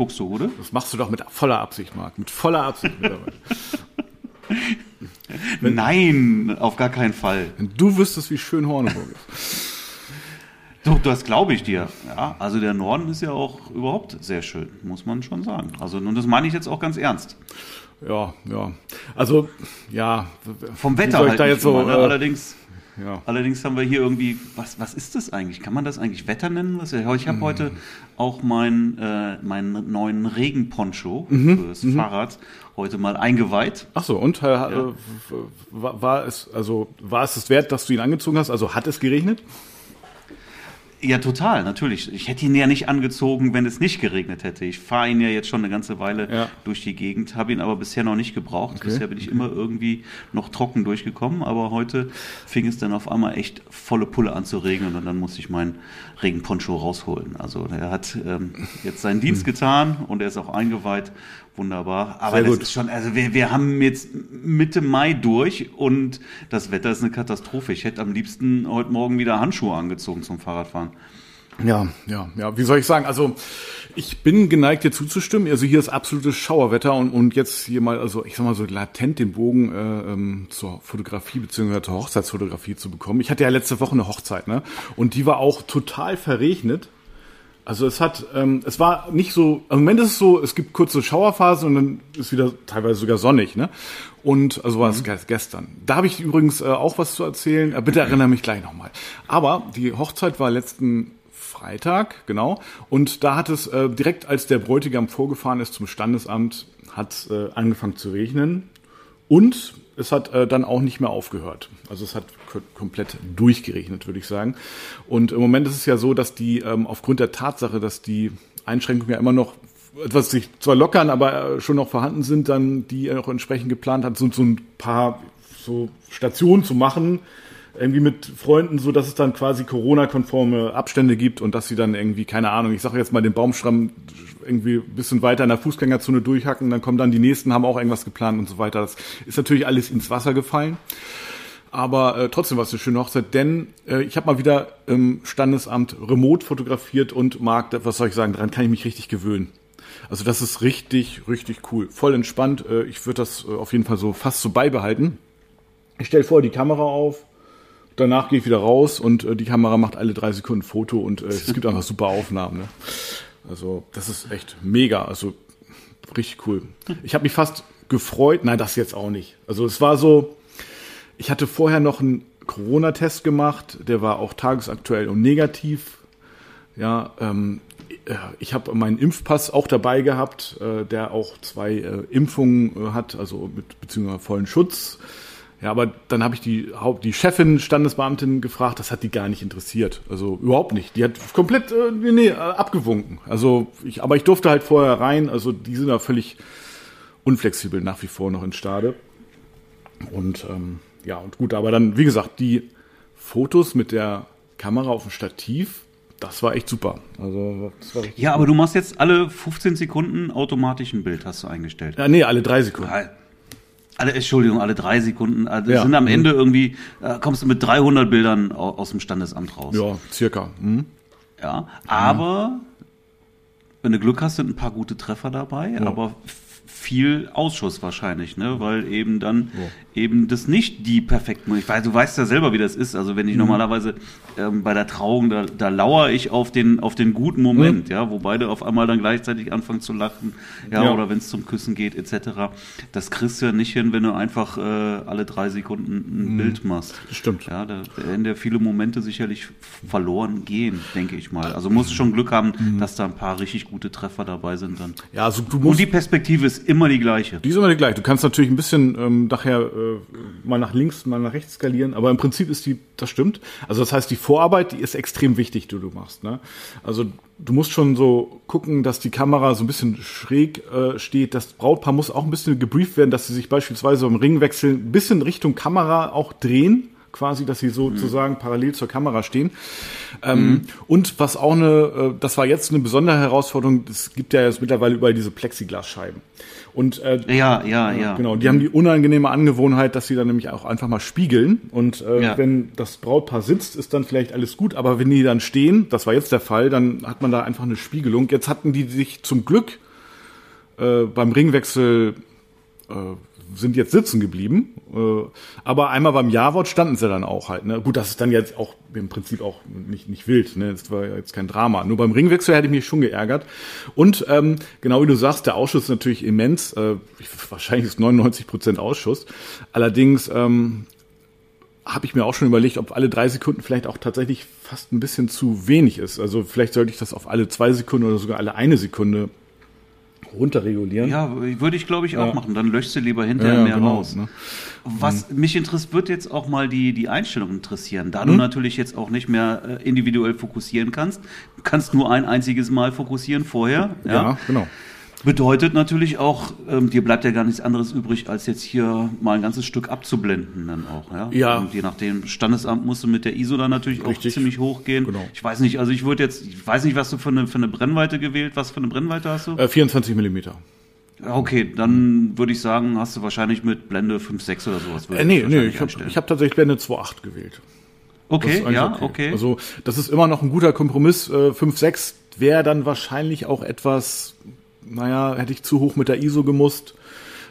Nicht Buxtehude? Das machst du doch mit voller Absicht, Marc. Mit voller Absicht. Nein, auf gar keinen Fall. Wenn du wüsstest, wie schön Horneburg ist. Doch, das glaube ich dir. Ja, also der Norden ist ja auch überhaupt sehr schön, muss man schon sagen. Also, und das meine ich jetzt auch ganz ernst. Ja, ja. Also, ja. Vom Wetter halt da jetzt so, immer, ne? äh, Allerdings, ja. allerdings haben wir hier irgendwie, was, was ist das eigentlich? Kann man das eigentlich Wetter nennen? Was, ich habe Mhm. heute auch meinen äh, meinen neuen Regenponcho Mhm. fürs Fahrrad heute mal eingeweiht. Ach so, und äh, äh, war, war es also war es es wert, dass du ihn angezogen hast? Also hat es geregnet? Ja, total, natürlich. Ich hätte ihn ja nicht angezogen, wenn es nicht geregnet hätte. Ich fahre ihn ja jetzt schon eine ganze Weile Ja. durch die Gegend, habe ihn aber bisher noch nicht gebraucht. Okay. Bisher bin ich immer irgendwie noch trocken durchgekommen, aber heute fing es dann auf einmal echt volle Pulle an zu regnen und dann musste ich meinen Regenponcho rausholen. Also er hat ähm, jetzt seinen Dienst getan und er ist auch eingeweiht. Wunderbar. Aber Sehr das gut. ist schon, also wir, wir haben jetzt Mitte Mai durch und das Wetter ist eine Katastrophe. Ich hätte am liebsten heute Morgen wieder Handschuhe angezogen zum Fahrradfahren. Ja, ja, ja. Wie soll ich sagen? Also ich bin geneigt, dir zuzustimmen. Also hier ist absolutes Schauerwetter und, und jetzt hier mal, also ich sag mal so latent den Bogen äh, ähm, zur Fotografie beziehungsweise zur Hochzeitsfotografie zu bekommen. Ich hatte ja letzte Woche eine Hochzeit, ne? Und die war auch total verregnet. Also es hat, ähm, es war nicht so, im Moment ist es so, es gibt kurze Schauerphasen und dann ist wieder teilweise sogar sonnig, ne? Und also war es ge- gestern. Da habe ich übrigens äh, auch was zu erzählen. Äh, bitte erinnere mich gleich nochmal. Aber die Hochzeit war letzten Freitag, genau. Und da hat es äh, direkt, als der Bräutigam vorgefahren ist zum Standesamt, hat es äh, angefangen zu regnen. Und es hat äh, dann auch nicht mehr aufgehört. Also es hat ko- komplett durchgeregnet, würde ich sagen. Und im Moment ist es ja so, dass die ähm, aufgrund der Tatsache, dass die Einschränkungen ja immer noch etwas sich zwar lockern, aber äh, schon noch vorhanden sind, dann die auch entsprechend geplant hat, so, so ein paar so Stationen zu machen, irgendwie mit Freunden, so dass es dann quasi Corona-konforme Abstände gibt und dass sie dann irgendwie, keine Ahnung, ich sage jetzt mal den Baumstamm irgendwie ein bisschen weiter in der Fußgängerzone durchhacken, dann kommen dann die nächsten, haben auch irgendwas geplant und so weiter. Das ist natürlich alles ins Wasser gefallen. Aber äh, trotzdem war es eine schöne Hochzeit, denn äh, ich habe mal wieder im Standesamt remote fotografiert und mag, was soll ich sagen, daran kann ich mich richtig gewöhnen. Also das ist richtig, richtig cool. Voll entspannt. Äh, ich würde das äh, auf jeden Fall so fast so beibehalten. Ich stelle vor, die Kamera auf, danach gehe ich wieder raus und äh, die Kamera macht alle drei Sekunden Foto und äh, es gibt einfach super Aufnahmen. Ne? Also das ist echt mega. Also richtig cool. Ich habe mich fast gefreut. Nein, das jetzt auch nicht. Also es war so, ich hatte vorher noch einen Corona-Test gemacht, der war auch tagesaktuell und negativ. Ja, ähm, äh, ich habe meinen Impfpass auch dabei gehabt, äh, der auch zwei äh, Impfungen äh, hat, also mit beziehungsweise vollen Schutz. Ja, aber dann habe ich die, Haupt- die Chefin, Standesbeamtin gefragt, das hat die gar nicht interessiert. Also überhaupt nicht. Die hat komplett äh, nee, äh, abgewunken. Also ich, aber ich durfte halt vorher rein, also die sind da völlig unflexibel nach wie vor noch in Stade. Und ähm, ja, und gut, aber dann, wie gesagt, die Fotos mit der Kamera auf dem Stativ, das war echt super. Also, Ja, aber du machst jetzt alle 15 Sekunden automatisch ein Bild, hast du eingestellt. ja, nee, alle drei Sekunden. Alle, Entschuldigung, alle drei Sekunden. Also Ja. sind am Ende irgendwie, äh, kommst du mit 300 Bildern au- aus dem Standesamt raus. Ja, circa. Mhm. Ja, aber wenn du Glück hast, sind ein paar gute Treffer dabei, aber f- viel Ausschuss wahrscheinlich, ne? Weil eben dann eben das nicht die perfekten. Ich weiß, du weißt ja selber, wie das ist. Also wenn ich Mhm. normalerweise ähm, bei der Trauung, da, da lauere ich auf den auf den guten Moment, ja, wo beide auf einmal dann gleichzeitig anfangen zu lachen, ja, Ja. oder wenn es zum Küssen geht, etc. Das kriegst du ja nicht hin, wenn du einfach äh, alle drei Sekunden ein Bild machst. Das stimmt. Ja, da werden ja viele Momente sicherlich verloren gehen, denke ich mal. Also musst du schon Glück haben, dass da ein paar richtig gute Treffer dabei sind dann. Ja, also du Und musst. die Perspektive ist immer die gleiche. Die ist immer die gleiche. Du kannst natürlich ein bisschen ähm, nachher äh, mal nach links, mal nach rechts skalieren, aber im Prinzip ist die, das stimmt. Also das heißt, die Vorarbeit, die ist extrem wichtig, die du machst. Ne? Also du musst schon so gucken, dass die Kamera so ein bisschen schräg äh, steht. Das Brautpaar muss auch ein bisschen gebrieft werden, dass sie sich beispielsweise im Ringwechsel ein bisschen Richtung Kamera auch drehen. Quasi, dass sie sozusagen mhm. parallel zur Kamera stehen. Ähm, mhm. Und was auch eine, äh, das war jetzt eine besondere Herausforderung, es gibt ja jetzt mittlerweile überall diese Plexiglasscheiben. Und äh, ja, ja, ja. Genau, die haben die unangenehme Angewohnheit, dass sie dann nämlich auch einfach mal spiegeln. Und äh, ja. wenn das Brautpaar sitzt, ist dann vielleicht alles gut. Aber wenn die dann stehen, das war jetzt der Fall, dann hat man da einfach eine Spiegelung. Jetzt hatten die sich zum Glück äh, beim Ringwechsel äh, sind jetzt sitzen geblieben. Äh, aber einmal beim Ja-Wort standen sie dann auch halt. Ne? Gut, das ist dann jetzt auch im Prinzip auch nicht, nicht wild. Ne? Das war jetzt kein Drama. Nur beim Ringwechsel hätte ich mich schon geärgert. Und ähm, genau wie du sagst, der Ausschuss ist natürlich immens. Äh, wahrscheinlich ist 99 Prozent Ausschuss. Allerdings ähm, habe ich mir auch schon überlegt, ob alle drei Sekunden vielleicht auch tatsächlich fast ein bisschen zu wenig ist. Also vielleicht sollte ich das auf alle zwei Sekunden oder sogar alle eine Sekunde runterregulieren. Ja, würde ich glaube ich auch ja. machen. Dann löschst du lieber hinterher ja, mehr genau, raus. Ne? Was mhm. mich interessiert, wird jetzt auch mal die, die Einstellung interessieren. Da mhm. du natürlich jetzt auch nicht mehr äh, individuell fokussieren kannst, du kannst nur ein einziges Mal fokussieren vorher. Ja, ja genau. Bedeutet natürlich auch, ähm, dir bleibt ja gar nichts anderes übrig, als jetzt hier mal ein ganzes Stück abzublenden dann auch. Ja. ja. Und je nachdem, Standesamt musst du mit der ISO dann natürlich Richtig. auch ziemlich hoch gehen. Genau. Ich weiß nicht, also ich würde jetzt, ich weiß nicht, was du für eine, für eine Brennweite gewählt, was für eine Brennweite hast du? Äh, 24 Millimeter. Okay, dann würde ich sagen, hast du wahrscheinlich mit Blende 5.6 oder sowas. Äh, nee, nee, ich habe hab tatsächlich Blende 2.8 gewählt. Okay, ja, okay. okay. Also das ist immer noch ein guter Kompromiss. Äh, 5.6 wäre dann wahrscheinlich auch etwas naja, hätte ich zu hoch mit der ISO gemusst.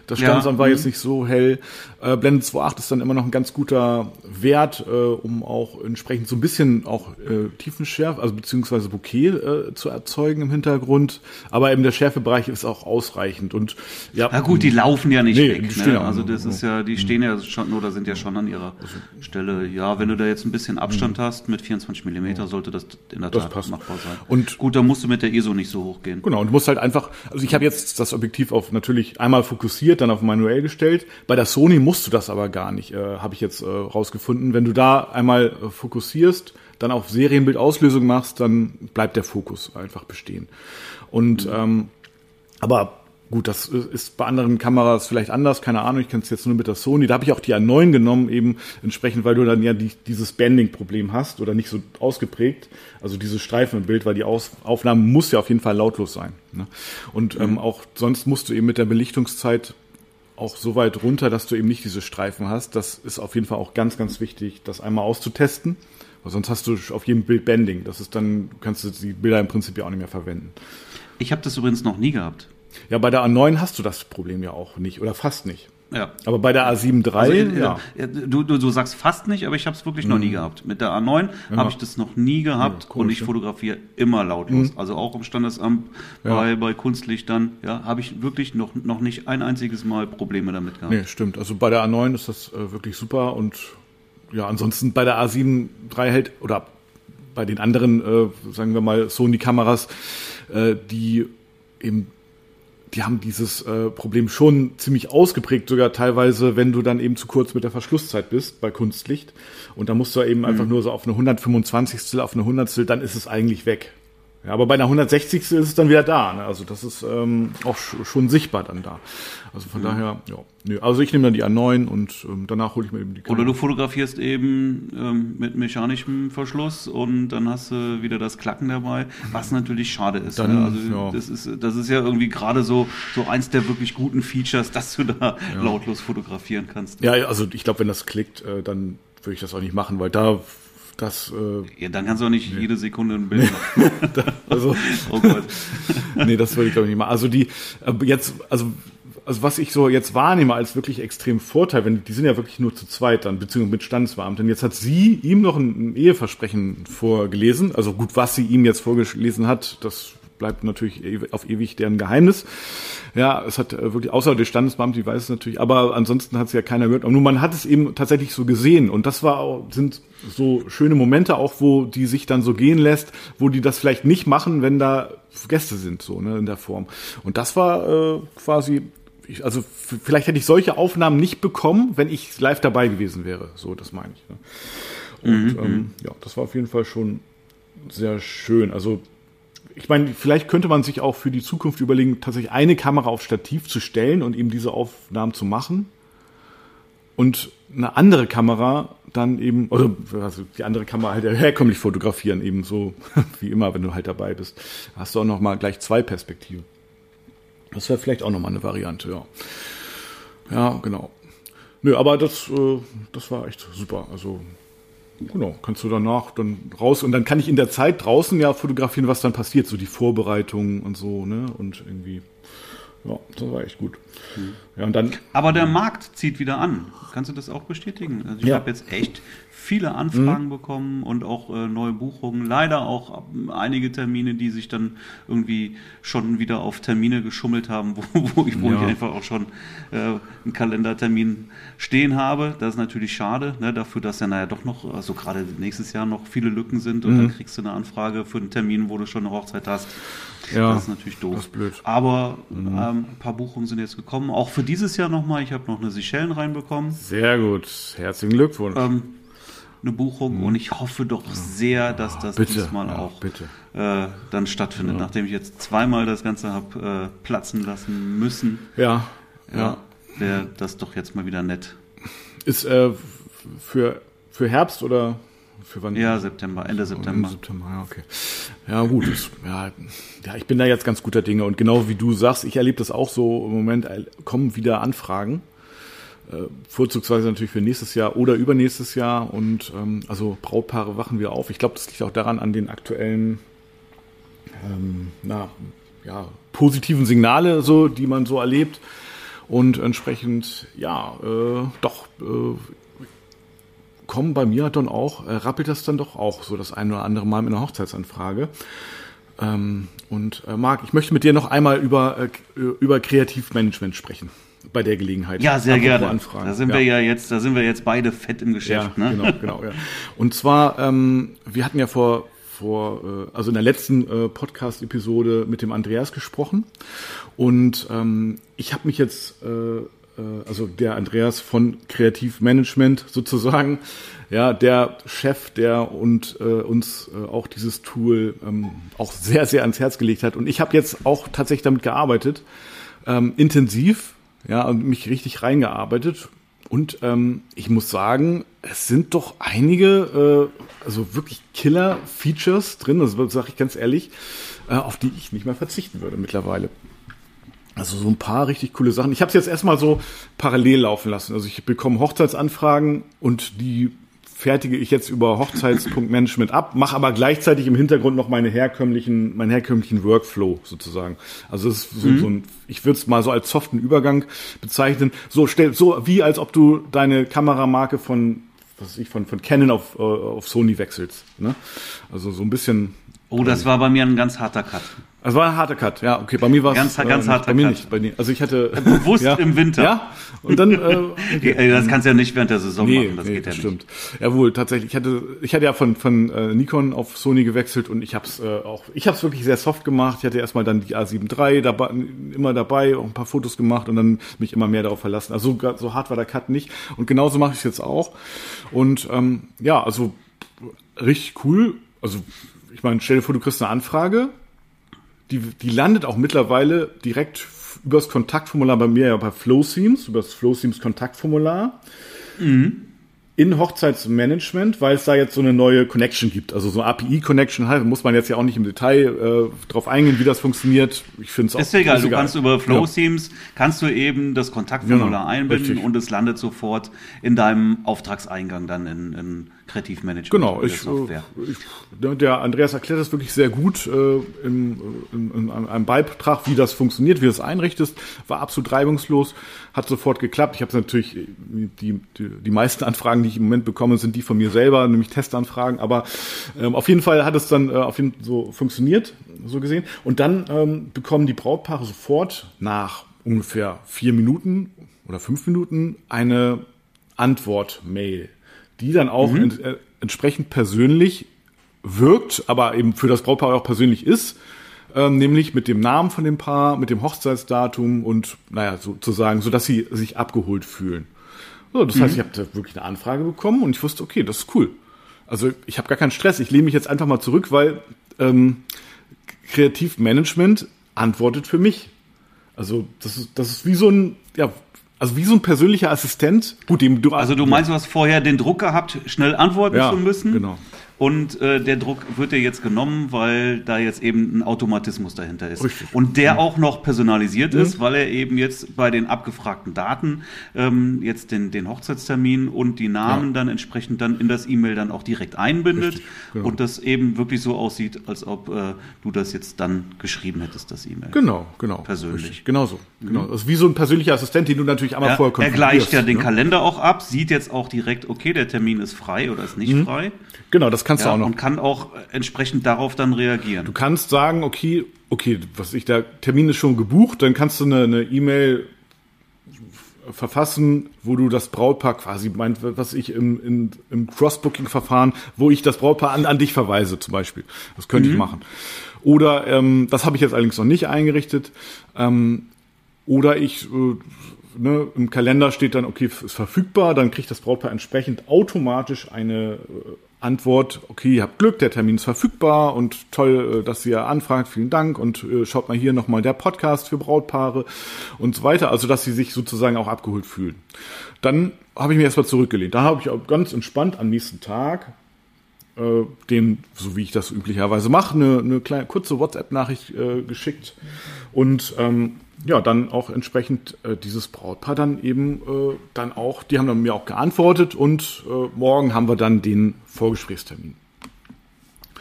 Das Standsamt ja, war jetzt mhm. nicht so hell. Äh, Blende 2.8 ist dann immer noch ein ganz guter Wert, äh, um auch entsprechend so ein bisschen auch äh, Tiefenschärfe, also beziehungsweise Bouquet äh, zu erzeugen im Hintergrund. Aber eben der Schärfebereich ist auch ausreichend. Und ja. Na gut, die laufen ja nicht nee, weg. Ne? Also das ist ja, die stehen ja schon oder sind ja schon an ihrer also, Stelle. Ja, wenn du da jetzt ein bisschen Abstand mhm. hast mit 24 Millimeter, sollte das in der Tat passt. machbar sein. Und gut, da musst du mit der ISO nicht so hoch gehen. Genau, und du musst halt einfach, also ich habe jetzt das Objektiv auf natürlich einmal fokussiert, dann auf manuell gestellt. Bei der Sony musst du das aber gar nicht, äh, habe ich jetzt äh, rausgefunden. Wenn du da einmal äh, fokussierst, dann auf Serienbildauslösung machst, dann bleibt der Fokus einfach bestehen. Und mhm. ähm, aber Gut, das ist bei anderen Kameras vielleicht anders, keine Ahnung, ich kenne es jetzt nur mit der Sony. Da habe ich auch die A9 genommen, eben entsprechend, weil du dann ja die, dieses Banding-Problem hast oder nicht so ausgeprägt. Also diese Streifen im Bild, weil die Aus Aufnahme muss ja auf jeden Fall lautlos sein. Ne? Und ähm, mhm. ähm, auch sonst musst du eben mit der Belichtungszeit auch so weit runter, dass du eben nicht diese Streifen hast. Das ist auf jeden Fall auch ganz, ganz wichtig, das einmal auszutesten. Weil sonst hast du auf jedem Bild Bending. Das ist dann, kannst du die Bilder im Prinzip ja auch nicht mehr verwenden. Ich habe das übrigens noch nie gehabt. Ja, bei der A9 hast du das Problem ja auch nicht oder fast nicht. Ja. Aber bei der A7 III, also, äh, ja. Du, du, du sagst fast nicht, aber ich habe es wirklich noch mhm. nie gehabt. Mit der A9 ja. habe ich das noch nie gehabt ja, und ich fotografiere immer lautlos. Mhm. Also auch im Standesamt ja. bei, bei Kunstlichtern, ja, habe ich wirklich noch, noch nicht ein einziges Mal Probleme damit gehabt. Nee, stimmt. Also bei der A9 ist das äh, wirklich super und ja, ansonsten bei der A7 III hält oder bei den anderen, äh, sagen wir mal, Sony-Kameras, äh, die eben die haben dieses äh, Problem schon ziemlich ausgeprägt, sogar teilweise, wenn du dann eben zu kurz mit der Verschlusszeit bist bei Kunstlicht. Und da musst du eben mhm. einfach nur so auf eine 125. auf eine 100. dann ist es eigentlich weg. Ja, aber bei einer 160. ist es dann wieder da. Ne? Also das ist ähm, auch schon sichtbar dann da. Also von mhm. daher, ja. Nö, also ich nehme dann die A9 und ähm, danach hole ich mir eben die Kamera. Oder du fotografierst eben ähm, mit mechanischem Verschluss und dann hast du wieder das Klacken dabei, was natürlich schade ist. Dann, ne? Also ja. das ist das ist ja irgendwie gerade so so eins der wirklich guten Features, dass du da ja. lautlos fotografieren kannst. Ja, also ich glaube, wenn das klickt, äh, dann würde ich das auch nicht machen, weil da das, äh, ja, dann kannst du auch nicht nee. jede Sekunde ein Bild machen. also, oh Gott. nee, das würde ich glaube ich nicht machen. Also die, äh, jetzt, also, also was ich so jetzt wahrnehme als wirklich extrem Vorteil, wenn die sind ja wirklich nur zu zweit dann, beziehungsweise mit Standesbeamten. Jetzt hat sie ihm noch ein, ein Eheversprechen vorgelesen. Also gut, was sie ihm jetzt vorgelesen hat, das bleibt natürlich auf ewig deren Geheimnis. Ja, es hat äh, wirklich, außer der Standesbeamte, die weiß es natürlich, aber ansonsten hat es ja keiner gehört. Und nun, man hat es eben tatsächlich so gesehen. Und das war auch, sind so schöne Momente auch, wo die sich dann so gehen lässt, wo die das vielleicht nicht machen, wenn da Gäste sind, so, ne, in der Form. Und das war äh, quasi, also vielleicht hätte ich solche Aufnahmen nicht bekommen, wenn ich live dabei gewesen wäre. So, das meine ich. Ne? Und mhm. ähm, mhm. ja, das war auf jeden Fall schon sehr schön. Also ich meine, vielleicht könnte man sich auch für die Zukunft überlegen, tatsächlich eine Kamera auf Stativ zu stellen und eben diese Aufnahmen zu machen. und eine andere Kamera dann eben, oder also die andere Kamera halt herkömmlich fotografieren, eben so wie immer, wenn du halt dabei bist. Hast du auch noch mal gleich zwei Perspektiven. Das wäre vielleicht auch noch mal eine Variante, ja. Ja, genau. Nö, aber das, äh, das war echt super. Also Genau, kannst du danach dann raus und dann kann ich in der Zeit draußen ja fotografieren, was dann passiert, so die Vorbereitungen und so, ne? Und irgendwie, ja, das war echt gut. Mhm. Ja, und dann. Aber der Markt zieht wieder an. Kannst du das auch bestätigen? Also ich ja. habe jetzt echt viele Anfragen mhm. bekommen und auch äh, neue Buchungen. Leider auch einige Termine, die sich dann irgendwie schon wieder auf Termine geschummelt haben, wo, wo, ich, wo ja. ich einfach auch schon äh, einen Kalendertermin stehen habe. Das ist natürlich schade, ne, dafür, dass ja naja doch noch, also gerade nächstes Jahr noch viele Lücken sind und mhm. dann kriegst du eine Anfrage für einen Termin, wo du schon eine Hochzeit hast. Ja, das ist natürlich doof. Das ist blöd. Aber mhm. ähm, ein paar Buchungen sind jetzt gekommen. Auch für dieses Jahr nochmal. Ich habe noch eine Seychellen reinbekommen. Sehr gut. Herzlichen Glückwunsch. Ähm, eine Buchung mhm. und ich hoffe doch sehr, dass das bitte, diesmal ja, auch äh, dann stattfindet, ja. nachdem ich jetzt zweimal das Ganze habe äh, platzen lassen müssen. Ja, ja. Wäre das doch jetzt mal wieder nett. Ist äh, für, für Herbst oder für wann? Ja, September, Ende September. Ende September, ja, okay. Ja, gut. Das, ja, ja, ich bin da jetzt ganz guter Dinge und genau wie du sagst, ich erlebe das auch so im Moment, äh, kommen wieder Anfragen vorzugsweise natürlich für nächstes Jahr oder übernächstes Jahr. Und ähm, also Brautpaare wachen wir auf. Ich glaube, das liegt auch daran an den aktuellen ähm, na, ja, positiven Signale, so, die man so erlebt. Und entsprechend, ja, äh, doch, äh, kommen bei mir dann auch, äh, rappelt das dann doch auch so das ein oder andere Mal mit einer Hochzeitsanfrage. Ähm, und äh, Marc, ich möchte mit dir noch einmal über, äh, über Kreativmanagement sprechen bei der Gelegenheit. Ja, sehr gerne. Anfragen. Da sind ja. wir ja jetzt, da sind wir jetzt beide fett im Geschäft. Ja, ne? genau, genau. Ja. Und zwar, ähm, wir hatten ja vor vor, äh, also in der letzten äh, Podcast-Episode mit dem Andreas gesprochen und ähm, ich habe mich jetzt, äh, äh, also der Andreas von Kreativmanagement sozusagen, ja, der Chef, der und äh, uns äh, auch dieses Tool ähm, auch sehr, sehr ans Herz gelegt hat und ich habe jetzt auch tatsächlich damit gearbeitet, ähm, intensiv ja, und mich richtig reingearbeitet. Und ähm, ich muss sagen, es sind doch einige, äh, also wirklich Killer-Features drin, das sage ich ganz ehrlich, äh, auf die ich nicht mehr verzichten würde mittlerweile. Also so ein paar richtig coole Sachen. Ich habe es jetzt erstmal so parallel laufen lassen. Also ich bekomme Hochzeitsanfragen und die fertige ich jetzt über Hochzeitspunktmanagement ab, mache aber gleichzeitig im Hintergrund noch meine herkömmlichen, meinen herkömmlichen Workflow sozusagen. Also es ist so, mhm. so ein, ich würde es mal so als soften Übergang bezeichnen. So stell, so wie als ob du deine Kameramarke von was weiß ich, von, von Canon auf, äh, auf Sony wechselst. Ne? Also so ein bisschen. Oh, das war bei mir ein ganz harter Cut. Es war ein harter Cut, ja, okay. Bei mir war es ganz, ganz äh, harter bei mir Cut. nicht. Bei mir. Also ich hatte bewusst ja, im Winter. Ja. Und dann. Äh, okay. das kannst du ja nicht während der Saison nee, machen. Das nee, geht ja stimmt. nicht. Jawohl, tatsächlich. Ich hatte, ich hatte ja von von äh, Nikon auf Sony gewechselt und ich habe es äh, auch. Ich habe es wirklich sehr soft gemacht. Ich hatte erstmal dann die A7 III dabei, immer dabei, auch ein paar Fotos gemacht und dann mich immer mehr darauf verlassen. Also so, so hart war der Cut nicht. Und genauso mache ich es jetzt auch. Und ähm, ja, also richtig cool. Also ich meine, stell dir vor, du kriegst eine Anfrage die, die landet auch mittlerweile direkt übers Kontaktformular bei mir ja bei FlowSeams, übers FlowSeams Kontaktformular. Mhm in Hochzeitsmanagement, weil es da jetzt so eine neue Connection gibt. Also so API-Connection halt, muss man jetzt ja auch nicht im Detail äh, drauf eingehen, wie das funktioniert. Ich finde es auch. Ist egal, ist du kannst über FlowSeams, ja. kannst du eben das Kontaktformular genau, einbinden richtig. und es landet sofort in deinem Auftragseingang dann in, in Kreativmanagement. Genau, ich, äh, ich, der Andreas erklärt das wirklich sehr gut äh, in, in, in, einem Beitrag, wie das funktioniert, wie du es einrichtest. War absolut reibungslos, hat sofort geklappt. Ich habe natürlich, die, die, die meisten Anfragen, die ich im Moment bekomme, sind die von mir selber, nämlich Testanfragen. Aber ähm, auf jeden Fall hat es dann äh, auf jeden so funktioniert, so gesehen. Und dann ähm, bekommen die Brautpaare sofort nach ungefähr vier Minuten oder fünf Minuten eine Antwort-Mail die dann auch mhm. ent, äh, entsprechend persönlich wirkt, aber eben für das Brautpaar auch persönlich ist, ähm, nämlich mit dem Namen von dem Paar, mit dem Hochzeitsdatum und naja, sozusagen, so dass sie sich abgeholt fühlen. So, das mhm. heißt, ich habe wirklich eine Anfrage bekommen und ich wusste, okay, das ist cool. Also ich habe gar keinen Stress, ich lehne mich jetzt einfach mal zurück, weil ähm, Kreativmanagement antwortet für mich. Also das ist, das ist wie so ein, ja, also wie so ein persönlicher Assistent. Gut, dem du also du meinst, du hast vorher den Druck gehabt, schnell antworten ja, zu müssen. Genau. Und äh, der Druck wird dir jetzt genommen, weil da jetzt eben ein Automatismus dahinter ist. Richtig. Und der mhm. auch noch personalisiert mhm. ist, weil er eben jetzt bei den abgefragten Daten ähm, jetzt den, den Hochzeitstermin und die Namen ja. dann entsprechend dann in das E-Mail dann auch direkt einbindet genau. und das eben wirklich so aussieht, als ob äh, du das jetzt dann geschrieben hättest, das E-Mail. Genau, genau. Persönlich. Richtig. Genau so. Mhm. Genau. Das ist wie so ein persönlicher Assistent, den du natürlich einmal ja, vorher Er gleicht ja den ne? Kalender auch ab, sieht jetzt auch direkt, okay, der Termin ist frei oder ist nicht mhm. frei. Genau, das kannst ja, du auch noch. Und kann auch entsprechend darauf dann reagieren. Du kannst sagen, okay, okay, was ich, der Termin ist schon gebucht, dann kannst du eine E-Mail e verfassen, wo du das Brautpaar quasi meint, was ich im, im, im Cross-Booking-Verfahren, wo ich das Brautpaar an, an dich verweise zum Beispiel. Das könnte mhm. ich machen. Oder, ähm, das habe ich jetzt allerdings noch nicht eingerichtet, ähm, oder ich, äh, ne, im Kalender steht dann, okay, ist verfügbar, dann kriegt das Brautpaar entsprechend automatisch eine äh, Antwort, okay, ihr habt Glück, der Termin ist verfügbar und toll, äh, dass ihr anfragt, vielen Dank und äh, schaut mal hier nochmal der Podcast für Brautpaare und so weiter, also dass sie sich sozusagen auch abgeholt fühlen. Dann habe ich mich erstmal zurückgelehnt. Da habe ich auch ganz entspannt am nächsten Tag äh, dem, so wie ich das üblicherweise mache, eine, eine kleine kurze WhatsApp-Nachricht äh, geschickt und ähm, ja, dann auch entsprechend äh, dieses Brautpaar dann eben äh, dann auch, die haben dann mir auch geantwortet und äh, morgen haben wir dann den Vorgesprächstermin.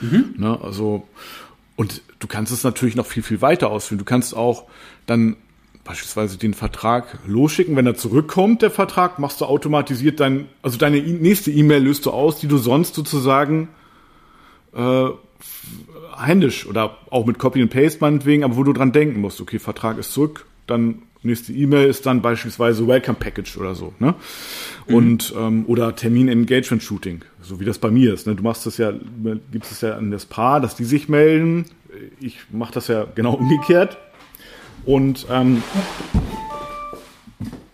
Mhm. Ne, also, und du kannst es natürlich noch viel, viel weiter ausführen. Du kannst auch dann beispielsweise den Vertrag losschicken. Wenn er zurückkommt, der Vertrag, machst du automatisiert dein, also deine nächste E-Mail löst du aus, die du sonst sozusagen äh, händisch oder auch mit Copy and Paste meinetwegen, aber wo du dran denken musst, okay, Vertrag ist zurück, dann nächste E-Mail ist dann beispielsweise Welcome Package oder so, ne? Mhm. Und ähm, oder Termin Engagement Shooting, so wie das bei mir ist. Ne? Du machst das ja, gibst es ja an das Paar, dass die sich melden. Ich mache das ja genau umgekehrt. Und ähm,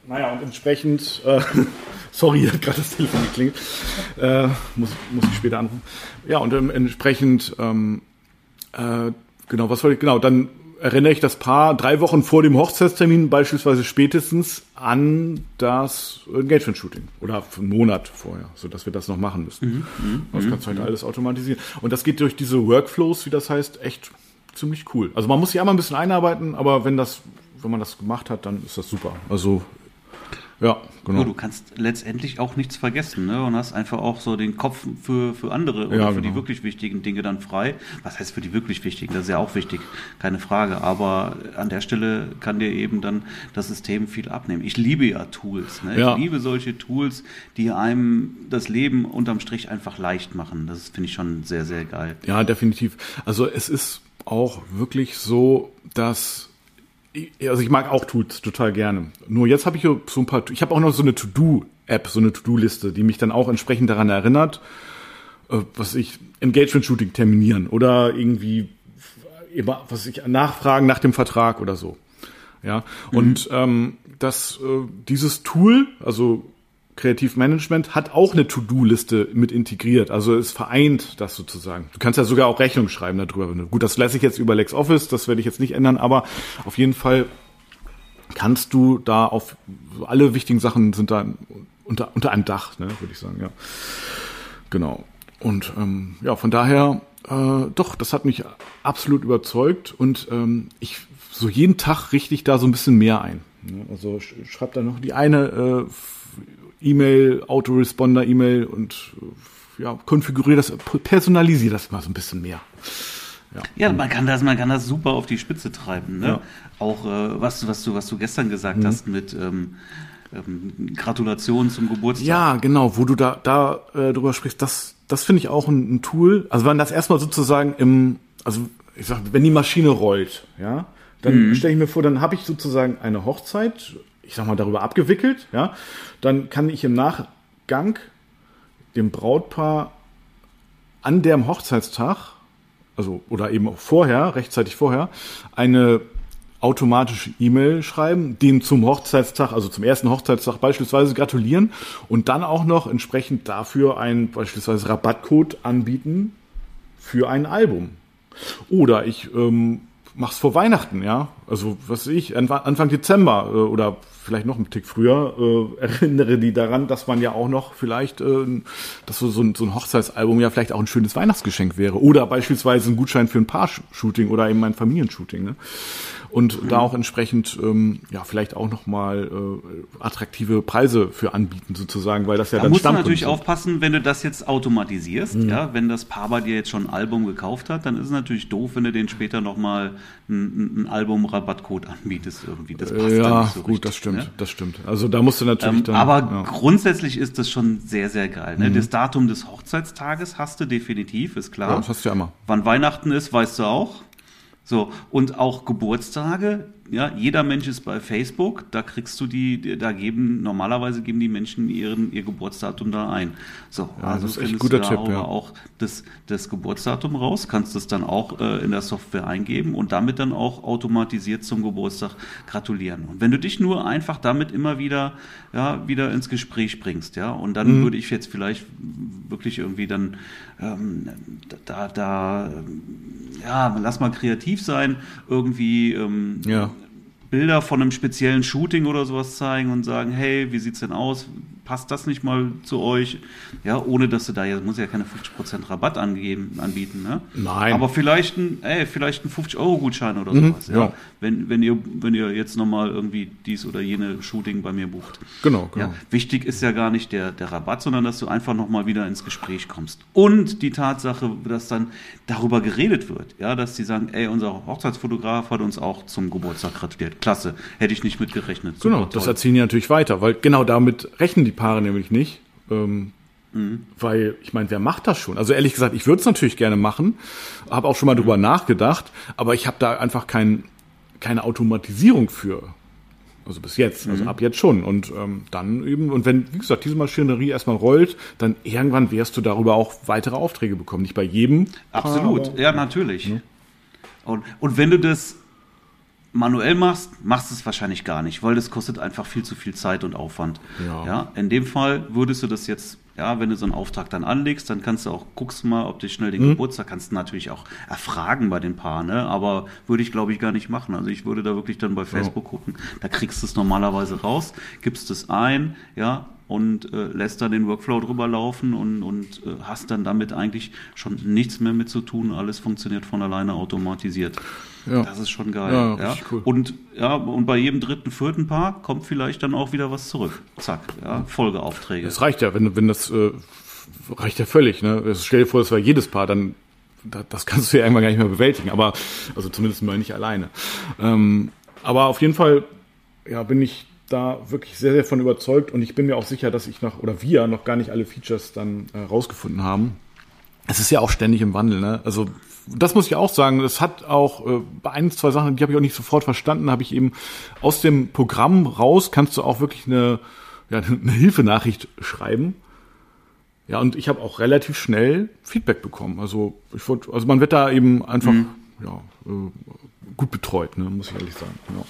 naja, und entsprechend äh, Sorry, hat gerade das Telefon geklingelt. Äh, muss, muss ich später anrufen. Ja, und ähm, entsprechend, ähm, äh, genau, was wollte ich, genau, dann erinnere ich das Paar drei Wochen vor dem Hochzeitstermin beispielsweise spätestens an das Engagement-Shooting oder einen Monat vorher, so dass wir das noch machen müssen. Mhm, mhm das kannst du halt mhm. alles automatisieren. Und das geht durch diese Workflows, wie das heißt, echt ziemlich cool. Also man muss sich einmal ein bisschen einarbeiten, aber wenn das, wenn man das gemacht hat, dann ist das super. Also ja, genau. Nur du kannst letztendlich auch nichts vergessen ne? und hast einfach auch so den Kopf für, für andere oder ja, für genau. die wirklich wichtigen Dinge dann frei. Was heißt für die wirklich wichtigen? Das ist ja auch wichtig, keine Frage. Aber an der Stelle kann dir eben dann das System viel abnehmen. Ich liebe ja Tools. Ne? Ja. Ich liebe solche Tools, die einem das Leben unterm Strich einfach leicht machen. Das finde ich schon sehr, sehr geil. Ja, definitiv. Also es ist auch wirklich so, dass also ich mag auch Tools total gerne. Nur jetzt habe ich so ein paar, ich habe auch noch so eine To-Do-App, so eine To-Do-Liste, die mich dann auch entsprechend daran erinnert, äh, was ich Engagement-Shooting terminieren oder irgendwie, was ich nachfragen nach dem Vertrag oder so. Ja, mhm. und ähm, das, äh, dieses Tool, also Kreativmanagement hat auch eine To-Do-Liste mit integriert. Also es vereint das sozusagen. Du kannst ja sogar auch Rechnung schreiben darüber. Gut, das lasse ich jetzt über LexOffice, das werde ich jetzt nicht ändern, aber auf jeden Fall kannst du da auf alle wichtigen Sachen sind da unter, unter einem Dach, ne, würde ich sagen, ja. Genau. Und ähm, ja, von daher, äh, doch, das hat mich absolut überzeugt und ähm, ich so jeden Tag richte ich da so ein bisschen mehr ein. Ne? Also schreib da noch die eine äh, E-Mail, Autoresponder, E-Mail und ja, konfiguriere das, personalisiere das mal so ein bisschen mehr. Ja. ja, man kann das, man kann das super auf die Spitze treiben. Ne? Ja. Auch äh, was, was du, was du gestern gesagt mhm. hast mit ähm, ähm, Gratulation zum Geburtstag. Ja, genau, wo du da, da äh, drüber sprichst, das, das finde ich auch ein, ein, Tool. Also wenn das erstmal sozusagen im, also ich sag, wenn die Maschine rollt, ja, dann mhm. stelle ich mir vor, dann habe ich sozusagen eine Hochzeit ich sag mal, darüber abgewickelt, ja, dann kann ich im Nachgang dem Brautpaar an dem Hochzeitstag, also oder eben auch vorher, rechtzeitig vorher, eine automatische E-Mail schreiben, dem zum Hochzeitstag, also zum ersten Hochzeitstag beispielsweise gratulieren und dann auch noch entsprechend dafür einen beispielsweise Rabattcode anbieten für ein Album. Oder ich ähm, mach's vor Weihnachten, ja. Also was weiß ich, Anfang Dezember äh, oder vielleicht noch einen Tick früher, äh, erinnere die daran, dass man ja auch noch vielleicht, äh, dass so, so, ein, so ein Hochzeitsalbum ja vielleicht auch ein schönes Weihnachtsgeschenk wäre. Oder beispielsweise ein Gutschein für ein Paar-Shooting oder eben ein Familienshooting. Ne? Und da auch entsprechend ähm, ja vielleicht auch noch mal äh, attraktive Preise für anbieten sozusagen, weil das ja da dann musst du natürlich sind. aufpassen, wenn du das jetzt automatisierst, Mhm. ja, wenn das Paar bei dir jetzt schon ein Album gekauft hat, dann ist es natürlich doof, wenn du den später noch mal ein, ein Album-Rabattcode anbietest irgendwie. Das passt ja, nicht so gut, richtig, das stimmt, ne? das stimmt. Also da musst du natürlich ähm, dann, Aber ja. grundsätzlich ist das schon sehr, sehr geil. Ne? Mhm. Das Datum des Hochzeitstages hast du definitiv, ist klar. Ja, das hast du ja immer. Wann Weihnachten ist, weißt du auch. So, und auch Geburtstage, ja, jeder Mensch ist bei Facebook, da kriegst du die, da geben, normalerweise geben die Menschen ihren, ihr Geburtsdatum da ein. So, ja, also das ist echt guter Tipp, ja. auch das, das Geburtsdatum raus, kannst das dann auch äh, in der Software eingeben und damit dann auch automatisiert zum Geburtstag gratulieren. Und wenn du dich nur einfach damit immer wieder, ja, wieder ins Gespräch bringst, ja, und dann mhm. würde ich jetzt vielleicht wirklich irgendwie dann, ähm, da, da, ja, lass mal kreativ sein, irgendwie, ähm, ja. Bilder von einem speziellen Shooting oder sowas zeigen und sagen, hey, wie sieht's denn aus? passt das nicht mal zu euch? Ja, ohne dass du da ja, muss ja keine 50% Rabatt angeben, anbieten, ne? Nein. Aber vielleicht ein, ey, vielleicht ein 50-Euro-Gutschein oder mhm, sowas, ja. ja. Wenn, wenn ihr, wenn ihr jetzt nochmal irgendwie dies oder jene Shooting bei mir bucht. Genau, genau. Ja, wichtig ist ja gar nicht der, der Rabatt, sondern dass du einfach nochmal wieder ins Gespräch kommst. Und die Tatsache, dass dann darüber geredet wird, ja, dass die sagen, ey, unser Hochzeitsfotograf hat uns auch zum Geburtstag gratuliert. Klasse. Hätte ich nicht mit gerechnet. Super genau, das erzählen die natürlich weiter, weil genau damit rechnen die Paare nämlich nicht. Ähm, mhm. Weil, ich meine, wer macht das schon? Also ehrlich gesagt, ich würde es natürlich gerne machen, habe auch schon mal mhm. drüber nachgedacht, aber ich habe da einfach kein, keine Automatisierung für. Also bis jetzt, also mhm. ab jetzt schon. Und ähm, dann eben, und wenn, wie gesagt, diese Maschinerie erstmal rollt, dann irgendwann wirst du darüber auch weitere Aufträge bekommen. Nicht bei jedem. Absolut, aber, ja, natürlich. Ja. Und, und wenn du das manuell machst, machst du es wahrscheinlich gar nicht, weil das kostet einfach viel zu viel Zeit und Aufwand. Ja. ja. In dem Fall würdest du das jetzt, ja, wenn du so einen Auftrag dann anlegst, dann kannst du auch, guckst mal, ob du schnell den mhm. Geburtstag kannst du natürlich auch erfragen bei den Paaren, ne? aber würde ich glaube ich gar nicht machen. Also ich würde da wirklich dann bei Facebook ja. gucken, da kriegst du es normalerweise raus, gibst es ein, ja, und äh, lässt dann den Workflow drüber laufen und, und äh, hast dann damit eigentlich schon nichts mehr mit zu tun. Alles funktioniert von alleine automatisiert. Ja. Das ist schon geil. Ja, ja. Cool. Und ja, und bei jedem dritten, vierten Paar kommt vielleicht dann auch wieder was zurück. Zack, ja, Folgeaufträge. Das reicht ja, wenn, wenn das äh, reicht ja völlig. Ne? Stell dir vor, das war jedes Paar, dann das kannst du ja irgendwann gar nicht mehr bewältigen. Aber also zumindest mal nicht alleine. Ähm, aber auf jeden Fall, ja, bin ich da wirklich sehr, sehr von überzeugt und ich bin mir auch sicher, dass ich noch oder wir noch gar nicht alle Features dann äh, rausgefunden haben. Es ist ja auch ständig im Wandel, ne? Also das muss ich auch sagen. Es hat auch äh, bei ein, zwei Sachen, die habe ich auch nicht sofort verstanden, habe ich eben aus dem Programm raus kannst du auch wirklich eine, ja, eine Hilfenachricht schreiben. Ja, und ich habe auch relativ schnell Feedback bekommen. Also ich wollte, also man wird da eben einfach mhm. ja, äh, gut betreut, ne, muss ich ehrlich sagen. Ja.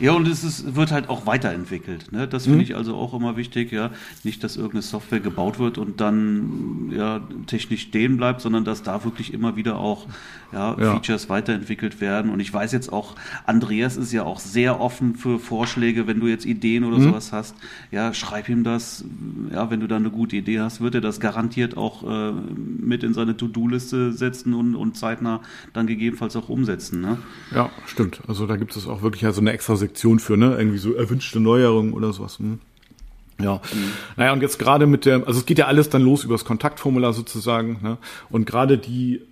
Ja, und es ist, wird halt auch weiterentwickelt. Ne? Das finde mhm. ich also auch immer wichtig, ja. Nicht, dass irgendeine Software gebaut wird und dann ja technisch stehen bleibt, sondern dass da wirklich immer wieder auch ja, ja. Features weiterentwickelt werden. Und ich weiß jetzt auch, Andreas ist ja auch sehr offen für Vorschläge, wenn du jetzt Ideen oder mhm. sowas hast. Ja, schreib ihm das. Ja, wenn du da eine gute Idee hast, wird er das garantiert auch äh, mit in seine To-Do-Liste setzen und, und zeitnah dann gegebenenfalls auch umsetzen. Ne? Ja, stimmt. Also da gibt es auch wirklich ja so eine extra Sektion für, ne? Irgendwie so erwünschte Neuerungen oder sowas. Hm. Ja, mhm. naja, und jetzt gerade mit der, also es geht ja alles dann los über das Kontaktformular sozusagen, ne? Und gerade die,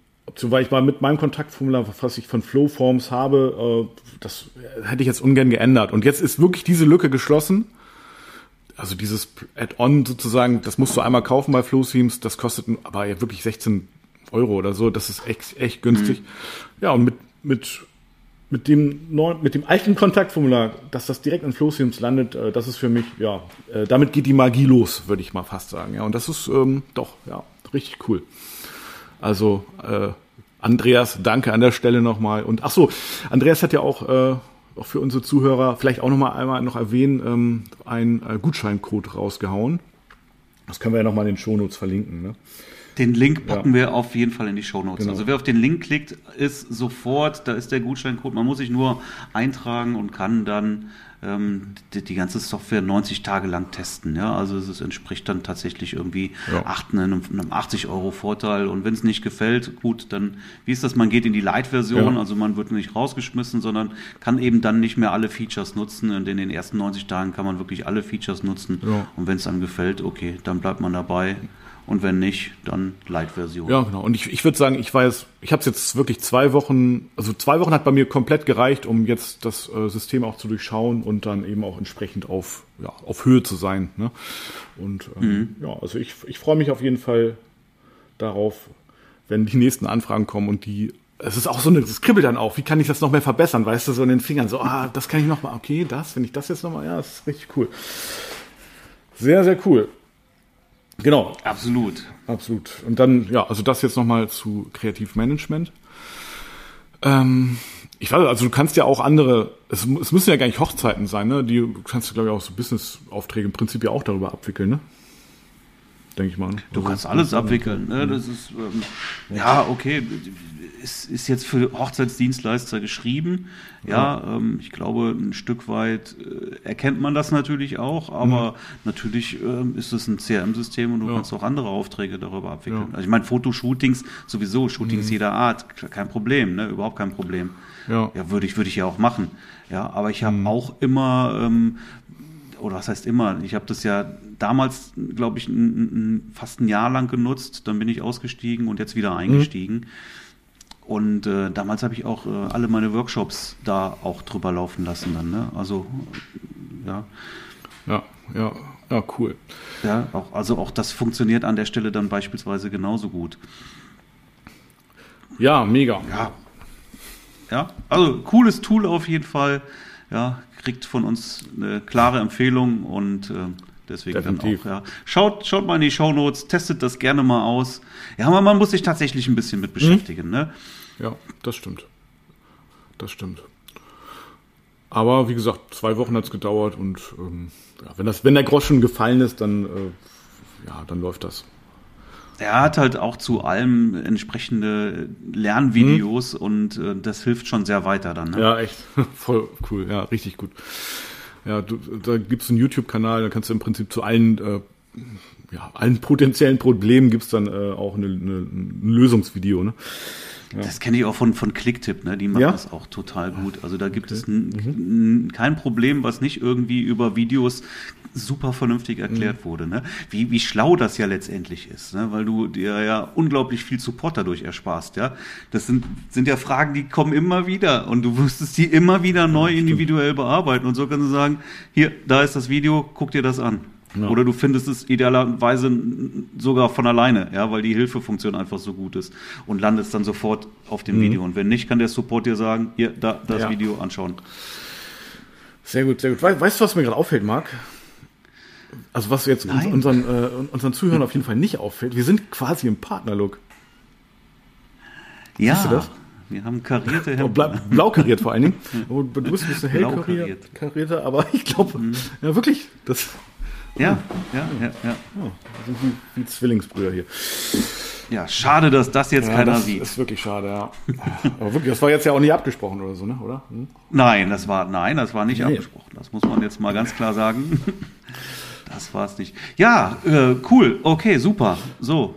weil ich mal mit meinem Kontaktformular, was ich von Flowforms habe, äh, das hätte ich jetzt ungern geändert. Und jetzt ist wirklich diese Lücke geschlossen. Also dieses Add-on sozusagen, das musst du einmal kaufen bei FlowThemes, das kostet aber ja wirklich 16 Euro oder so, das ist echt, echt günstig. Mhm. Ja, und mit, mit mit dem neuen, mit dem alten Kontaktformular, dass das direkt in Flowsims landet, äh, das ist für mich, ja, äh, damit geht die Magie los, würde ich mal fast sagen. Ja, und das ist ähm, doch, ja, richtig cool. Also, äh, Andreas, danke an der Stelle nochmal. Und ach so, Andreas hat ja auch, äh, auch für unsere Zuhörer vielleicht auch nochmal einmal noch erwähnen, ähm, einen äh, Gutscheincode rausgehauen. Das können wir ja nochmal in den Shownotes verlinken. Ne? Den Link packen ja. wir auf jeden Fall in die Show Notes. Genau. Also wer auf den Link klickt, ist sofort, da ist der Gutscheincode. Man muss sich nur eintragen und kann dann ähm, die, die, ganze Software 90 Tage lang testen. Ja? Also es entspricht dann tatsächlich irgendwie ja. acht, einem, einem 80 Euro Vorteil. Und wenn es nicht gefällt, gut, dann wie ist das? Man geht in die Light-Version, ja. also man wird nicht rausgeschmissen, sondern kann eben dann nicht mehr alle Features nutzen. Und in den ersten 90 Tagen kann man wirklich alle Features nutzen. Und wenn es einem gefällt, okay, dann bleibt man dabei und wenn nicht, dann Light-Version. Ja, genau. Und ich, ich würde sagen, ich weiß, ich habe es jetzt wirklich zwei Wochen, also zwei Wochen hat bei mir komplett gereicht, um jetzt das äh, System auch zu durchschauen und dann eben auch entsprechend auf, ja, auf Höhe zu sein. Ne? Und ähm, mhm. ja, also ich, ich freue mich auf jeden Fall darauf, wenn die nächsten Anfragen kommen und die es ist auch so eine, das kribbelt dann auch. Wie kann ich das noch mehr verbessern? Weißt du, so in den Fingern, so, ah, das kann ich noch mal, okay, das, wenn ich das jetzt noch mal, ja, das ist richtig cool. Sehr, sehr cool. Genau. Absolut. Absolut. Und dann, ja, also das jetzt nochmal zu Kreativmanagement. Ähm, ich weiß, also du kannst ja auch andere, es, es müssen ja gar nicht Hochzeiten sein, ne? Die du kannst du, glaube ich, auch so Business-Aufträge im Prinzip ja auch darüber abwickeln, ne? Denke ich mal. Du kannst alles abwickeln. Ne? Das ist ähm, ja okay. Es ist jetzt für Hochzeitsdienstleister geschrieben. Ja, ja ähm, ich glaube, ein Stück weit äh, erkennt man das natürlich auch, aber mhm. natürlich ähm, ist es ein CRM-System und du ja. kannst auch andere Aufträge darüber abwickeln. Ja. Also ich meine, Fotoshootings sowieso, Shootings mhm. jeder Art, kein Problem, ne? überhaupt kein Problem. Ja, ja würde ich, würde ich ja auch machen. Ja, aber ich habe mhm. auch immer ähm, oder was heißt immer, ich habe das ja damals, glaube ich, fast ein Jahr lang genutzt, dann bin ich ausgestiegen und jetzt wieder eingestiegen. Mhm. Und äh, damals habe ich auch äh, alle meine Workshops da auch drüber laufen lassen dann, ne? Also ja. Ja, ja, ja, cool. Ja, auch, also auch das funktioniert an der Stelle dann beispielsweise genauso gut. Ja, mega. Ja. Ja, also cooles Tool auf jeden Fall. Ja, kriegt von uns eine klare Empfehlung und äh, deswegen Definitiv. dann auch, ja. Schaut, schaut mal in die Show Notes, testet das gerne mal aus. Ja, aber man muss sich tatsächlich ein bisschen mit beschäftigen, mhm. ne? Ja, das stimmt. Das stimmt. Aber wie gesagt, zwei Wochen hat es gedauert und ähm, ja, wenn, das, wenn der Groschen gefallen ist, dann, äh, ja, dann läuft das. Er hat halt auch zu allem entsprechende Lernvideos hm. und äh, das hilft schon sehr weiter dann. Ne? Ja, echt. Voll cool. Ja, richtig gut. Ja, du, da gibt es einen YouTube-Kanal, da kannst du im Prinzip zu allen, äh, ja, allen potenziellen Problemen gibt's dann äh, auch eine, eine, ein Lösungsvideo. Ne? Ja. Das kenne ich auch von, von Clicktip, ne? die machen ja? das auch total gut. Also da gibt okay. es mhm. kein Problem, was nicht irgendwie über Videos super vernünftig erklärt mhm. wurde. Ne? Wie, wie schlau das ja letztendlich ist, ne? weil du dir ja unglaublich viel Support dadurch ersparst. Ja? Das sind, sind ja Fragen, die kommen immer wieder und du wirst die immer wieder neu ja, individuell bearbeiten. Und so kannst du sagen, hier, da ist das Video, guck dir das an. Ja. Oder du findest es idealerweise sogar von alleine, ja, weil die Hilfefunktion einfach so gut ist und landest dann sofort auf dem mhm. Video. Und wenn nicht, kann der Support dir sagen, hier, da, das ja. Video anschauen. Sehr gut, sehr gut. weißt du, was mir gerade auffällt, Marc? Also was jetzt uns, unseren, äh, unseren Zuhörern auf jeden Fall nicht auffällt, wir sind quasi im Partnerlook. Ja. Siehst du das? Wir haben karierte Hemden. Blau, blau kariert vor allen Dingen. Du bist ein bisschen hell kariert, karierter, aber ich glaube, mhm. ja wirklich, das ja, ja, ja, ja. Oh, das sind wie, wie Zwillingsbrüder hier. Ja, schade, dass das jetzt ja, keiner das sieht. Das ist wirklich schade, ja. Aber wirklich, das war jetzt ja auch nicht abgesprochen oder so, ne? oder? Hm? Nein, das war, nein, das war nicht nee. abgesprochen. Das muss man jetzt mal ganz klar sagen. Das war es nicht. Ja, äh, cool. Okay, super. So,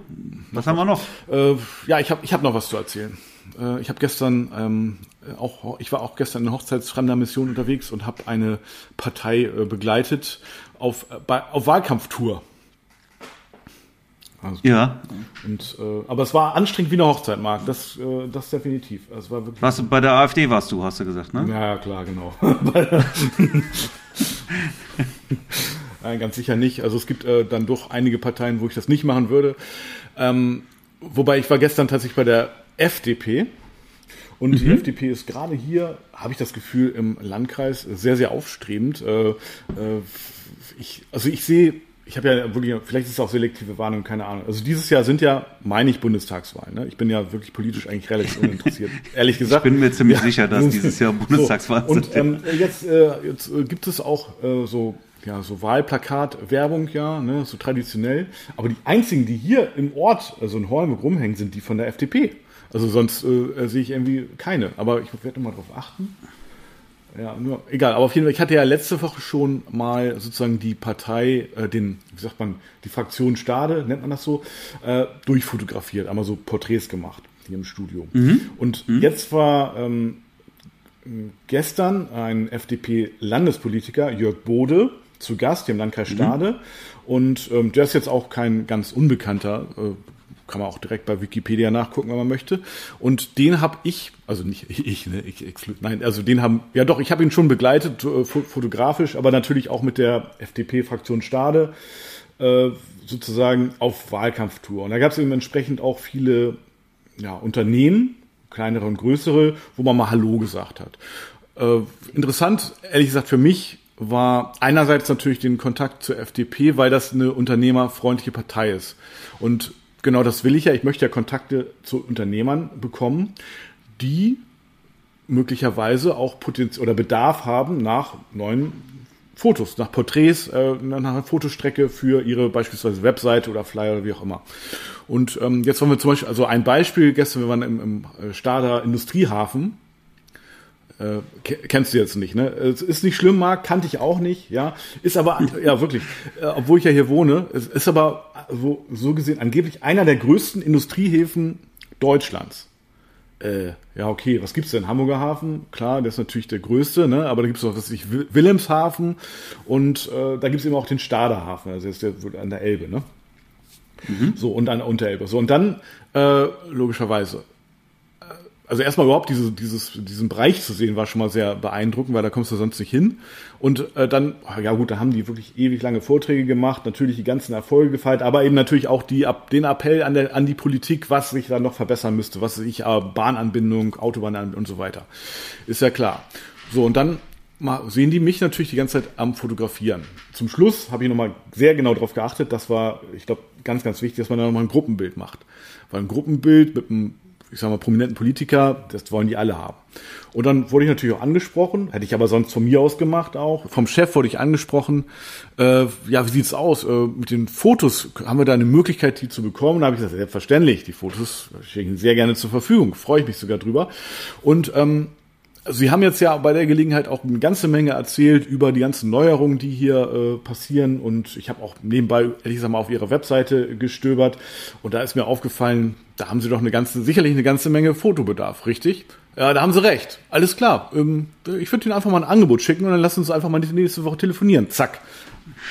was haben wir noch? Äh, ja, ich habe ich hab noch was zu erzählen. Äh, ich habe gestern ähm, auch, ich war auch gestern in hochzeitsfremder Mission unterwegs und habe eine Partei äh, begleitet auf, äh, bei, auf Wahlkampftour. Also, ja. Und, äh, aber es war anstrengend wie eine Hochzeit, Marc. Das, äh, das definitiv. Also es war wirklich warst du, bei der AfD warst du, hast du gesagt, ne? Ja, klar, genau. Nein, ganz sicher nicht. Also es gibt äh, dann doch einige Parteien, wo ich das nicht machen würde. Ähm, wobei ich war gestern tatsächlich bei der FDP. Und mhm. die FDP ist gerade hier, habe ich das Gefühl, im Landkreis sehr, sehr aufstrebend. Äh, äh, ich, also ich sehe, ich habe ja wirklich, vielleicht ist es auch selektive Warnung, keine Ahnung. Also dieses Jahr sind ja, meine ich, Bundestagswahlen. Ne? Ich bin ja wirklich politisch eigentlich relativ uninteressiert, ehrlich gesagt. Ich bin mir ziemlich ja. sicher, dass dieses Jahr Bundestagswahlen so. Sind. Und ähm, jetzt, äh, jetzt äh, gibt es auch äh, so ja, so Wahlplakat-Werbung, ja, ne, so traditionell. Aber die einzigen, die hier im Ort, also in Holmberg rumhängen, sind die von der FDP. Also sonst äh, sehe ich irgendwie keine. Aber ich werde mal drauf achten. Ja, nur, egal. Aber auf jeden Fall, ich hatte ja letzte Woche schon mal sozusagen die Partei, äh, den, wie sagt man, die Fraktion Stade, nennt man das so, äh, durchfotografiert, einmal so Porträts gemacht hier im Studio. Mhm. Und mhm. jetzt war ähm, gestern ein FDP-Landespolitiker, Jörg Bode, zu Gast hier im Landkreis mhm. Stade. Mhm. Und ähm, der ist jetzt auch kein ganz Unbekannter, äh, kann man auch direkt bei Wikipedia nachgucken, wenn man möchte. Und den habe ich, also nicht ich, ne, ich, ich, nein, also den haben, ja doch, ich habe ihn schon begleitet, äh, fotografisch, aber natürlich auch mit der FDP-Fraktion Stade äh, sozusagen auf Wahlkampftour. Und da gab es eben entsprechend auch viele ja, Unternehmen, kleinere und größere, wo man mal Hallo gesagt hat. Äh, interessant, ehrlich gesagt, für mich war einerseits natürlich den Kontakt zur FDP, weil das eine unternehmerfreundliche Partei ist. Und genau das will ich ja. Ich möchte ja Kontakte zu Unternehmern bekommen, die möglicherweise auch Potenzial oder Bedarf haben nach neuen Fotos, nach Porträts, äh, nach einer Fotostrecke für ihre beispielsweise Webseite oder Flyer oder wie auch immer. Und ähm, jetzt wollen wir zum Beispiel, also ein Beispiel, gestern wir waren im, im äh, Stader Industriehafen, äh, kennst du jetzt nicht, ne? Es ist nicht schlimm, Marc, kannte ich auch nicht, ja. Ist aber, ja wirklich, äh, obwohl ich ja hier wohne, es ist aber so, so gesehen angeblich einer der größten Industriehäfen Deutschlands. Äh, ja, okay, was gibt's denn? Hamburger Hafen, klar, der ist natürlich der größte, ne? aber da gibt's auch, was ich, Wilhelmshaven und äh, da gibt's eben auch den Stader Hafen, also ist der an der Elbe, ne? Mhm. So, und an der Unterelbe. So, und dann, äh, logischerweise, also erstmal überhaupt diese, dieses, diesen Bereich zu sehen, war schon mal sehr beeindruckend, weil da kommst du sonst nicht hin. Und äh, dann, ja gut, da haben die wirklich ewig lange Vorträge gemacht, natürlich die ganzen Erfolge gefeiert, aber eben natürlich auch die, ab, den Appell an, der, an die Politik, was sich da noch verbessern müsste, was ich, äh, Bahnanbindung, Autobahnanbindung und so weiter. Ist ja klar. So, und dann sehen die mich natürlich die ganze Zeit am Fotografieren. Zum Schluss habe ich nochmal sehr genau darauf geachtet, das war, ich glaube, ganz, ganz wichtig, dass man da nochmal ein Gruppenbild macht. Weil ein Gruppenbild mit einem ich sag mal, prominenten Politiker, das wollen die alle haben. Und dann wurde ich natürlich auch angesprochen, hätte ich aber sonst von mir aus gemacht auch. Vom Chef wurde ich angesprochen, äh, ja, wie sieht's aus? Äh, mit den Fotos, haben wir da eine Möglichkeit, die zu bekommen? Da habe ich gesagt, selbstverständlich, die Fotos stehen sehr gerne zur Verfügung, freue ich mich sogar drüber. Und ähm, Sie haben jetzt ja bei der Gelegenheit auch eine ganze Menge erzählt über die ganzen Neuerungen, die hier äh, passieren. Und ich habe auch nebenbei, ehrlich gesagt, mal auf Ihrer Webseite gestöbert. Und da ist mir aufgefallen, da haben Sie doch eine ganze, sicherlich eine ganze Menge Fotobedarf, richtig? Ja, da haben Sie recht. Alles klar. Ähm, ich würde Ihnen einfach mal ein Angebot schicken und dann lassen Sie uns einfach mal nächste Woche telefonieren. Zack.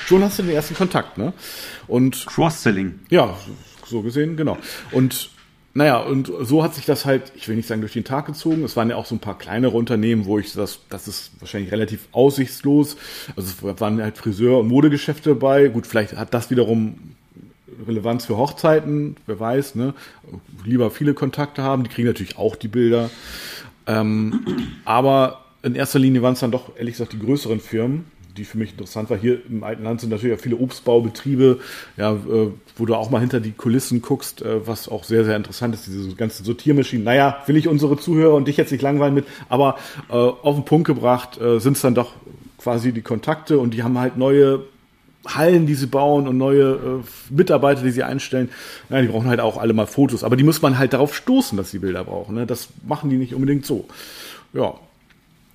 Schon hast du den ersten Kontakt, ne? Und Cross-Selling. Ja, so gesehen, genau. Und naja, und so hat sich das halt, ich will nicht sagen durch den Tag gezogen. Es waren ja auch so ein paar kleinere Unternehmen, wo ich das, das ist wahrscheinlich relativ aussichtslos. Also es waren halt Friseur- und Modegeschäfte dabei. Gut, vielleicht hat das wiederum Relevanz für Hochzeiten, wer weiß, ne? Lieber viele Kontakte haben, die kriegen natürlich auch die Bilder. Ähm, aber in erster Linie waren es dann doch, ehrlich gesagt, die größeren Firmen, die für mich interessant war. Hier im alten Land sind natürlich auch viele Obstbaubetriebe, ja, äh, wo du auch mal hinter die Kulissen guckst, äh, was auch sehr, sehr interessant ist, diese ganzen Sortiermaschinen. Naja, will ich unsere Zuhörer und dich jetzt nicht langweilen mit, aber äh, auf den Punkt gebracht äh, sind es dann doch quasi die Kontakte und die haben halt neue Hallen, die sie bauen und neue äh, Mitarbeiter, die sie einstellen. Ja, die brauchen halt auch alle mal Fotos, aber die muss man halt darauf stoßen, dass sie Bilder brauchen. Ne? Das machen die nicht unbedingt so. Ja.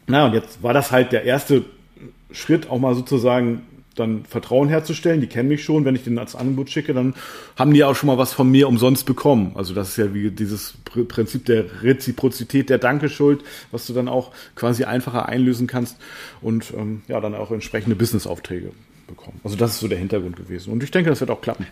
Na, und jetzt war das halt der erste Schritt, auch mal sozusagen dann Vertrauen herzustellen. Die kennen mich schon. Wenn ich denen als Angebot schicke, dann haben die auch schon mal was von mir umsonst bekommen. Also das ist ja wie dieses Prinzip der Reziprozität, der Dankeschuld, was du dann auch quasi einfacher einlösen kannst und ähm, ja, dann auch entsprechende Businessaufträge bekommen. Also das ist so der Hintergrund gewesen. Und ich denke, das wird auch klappen.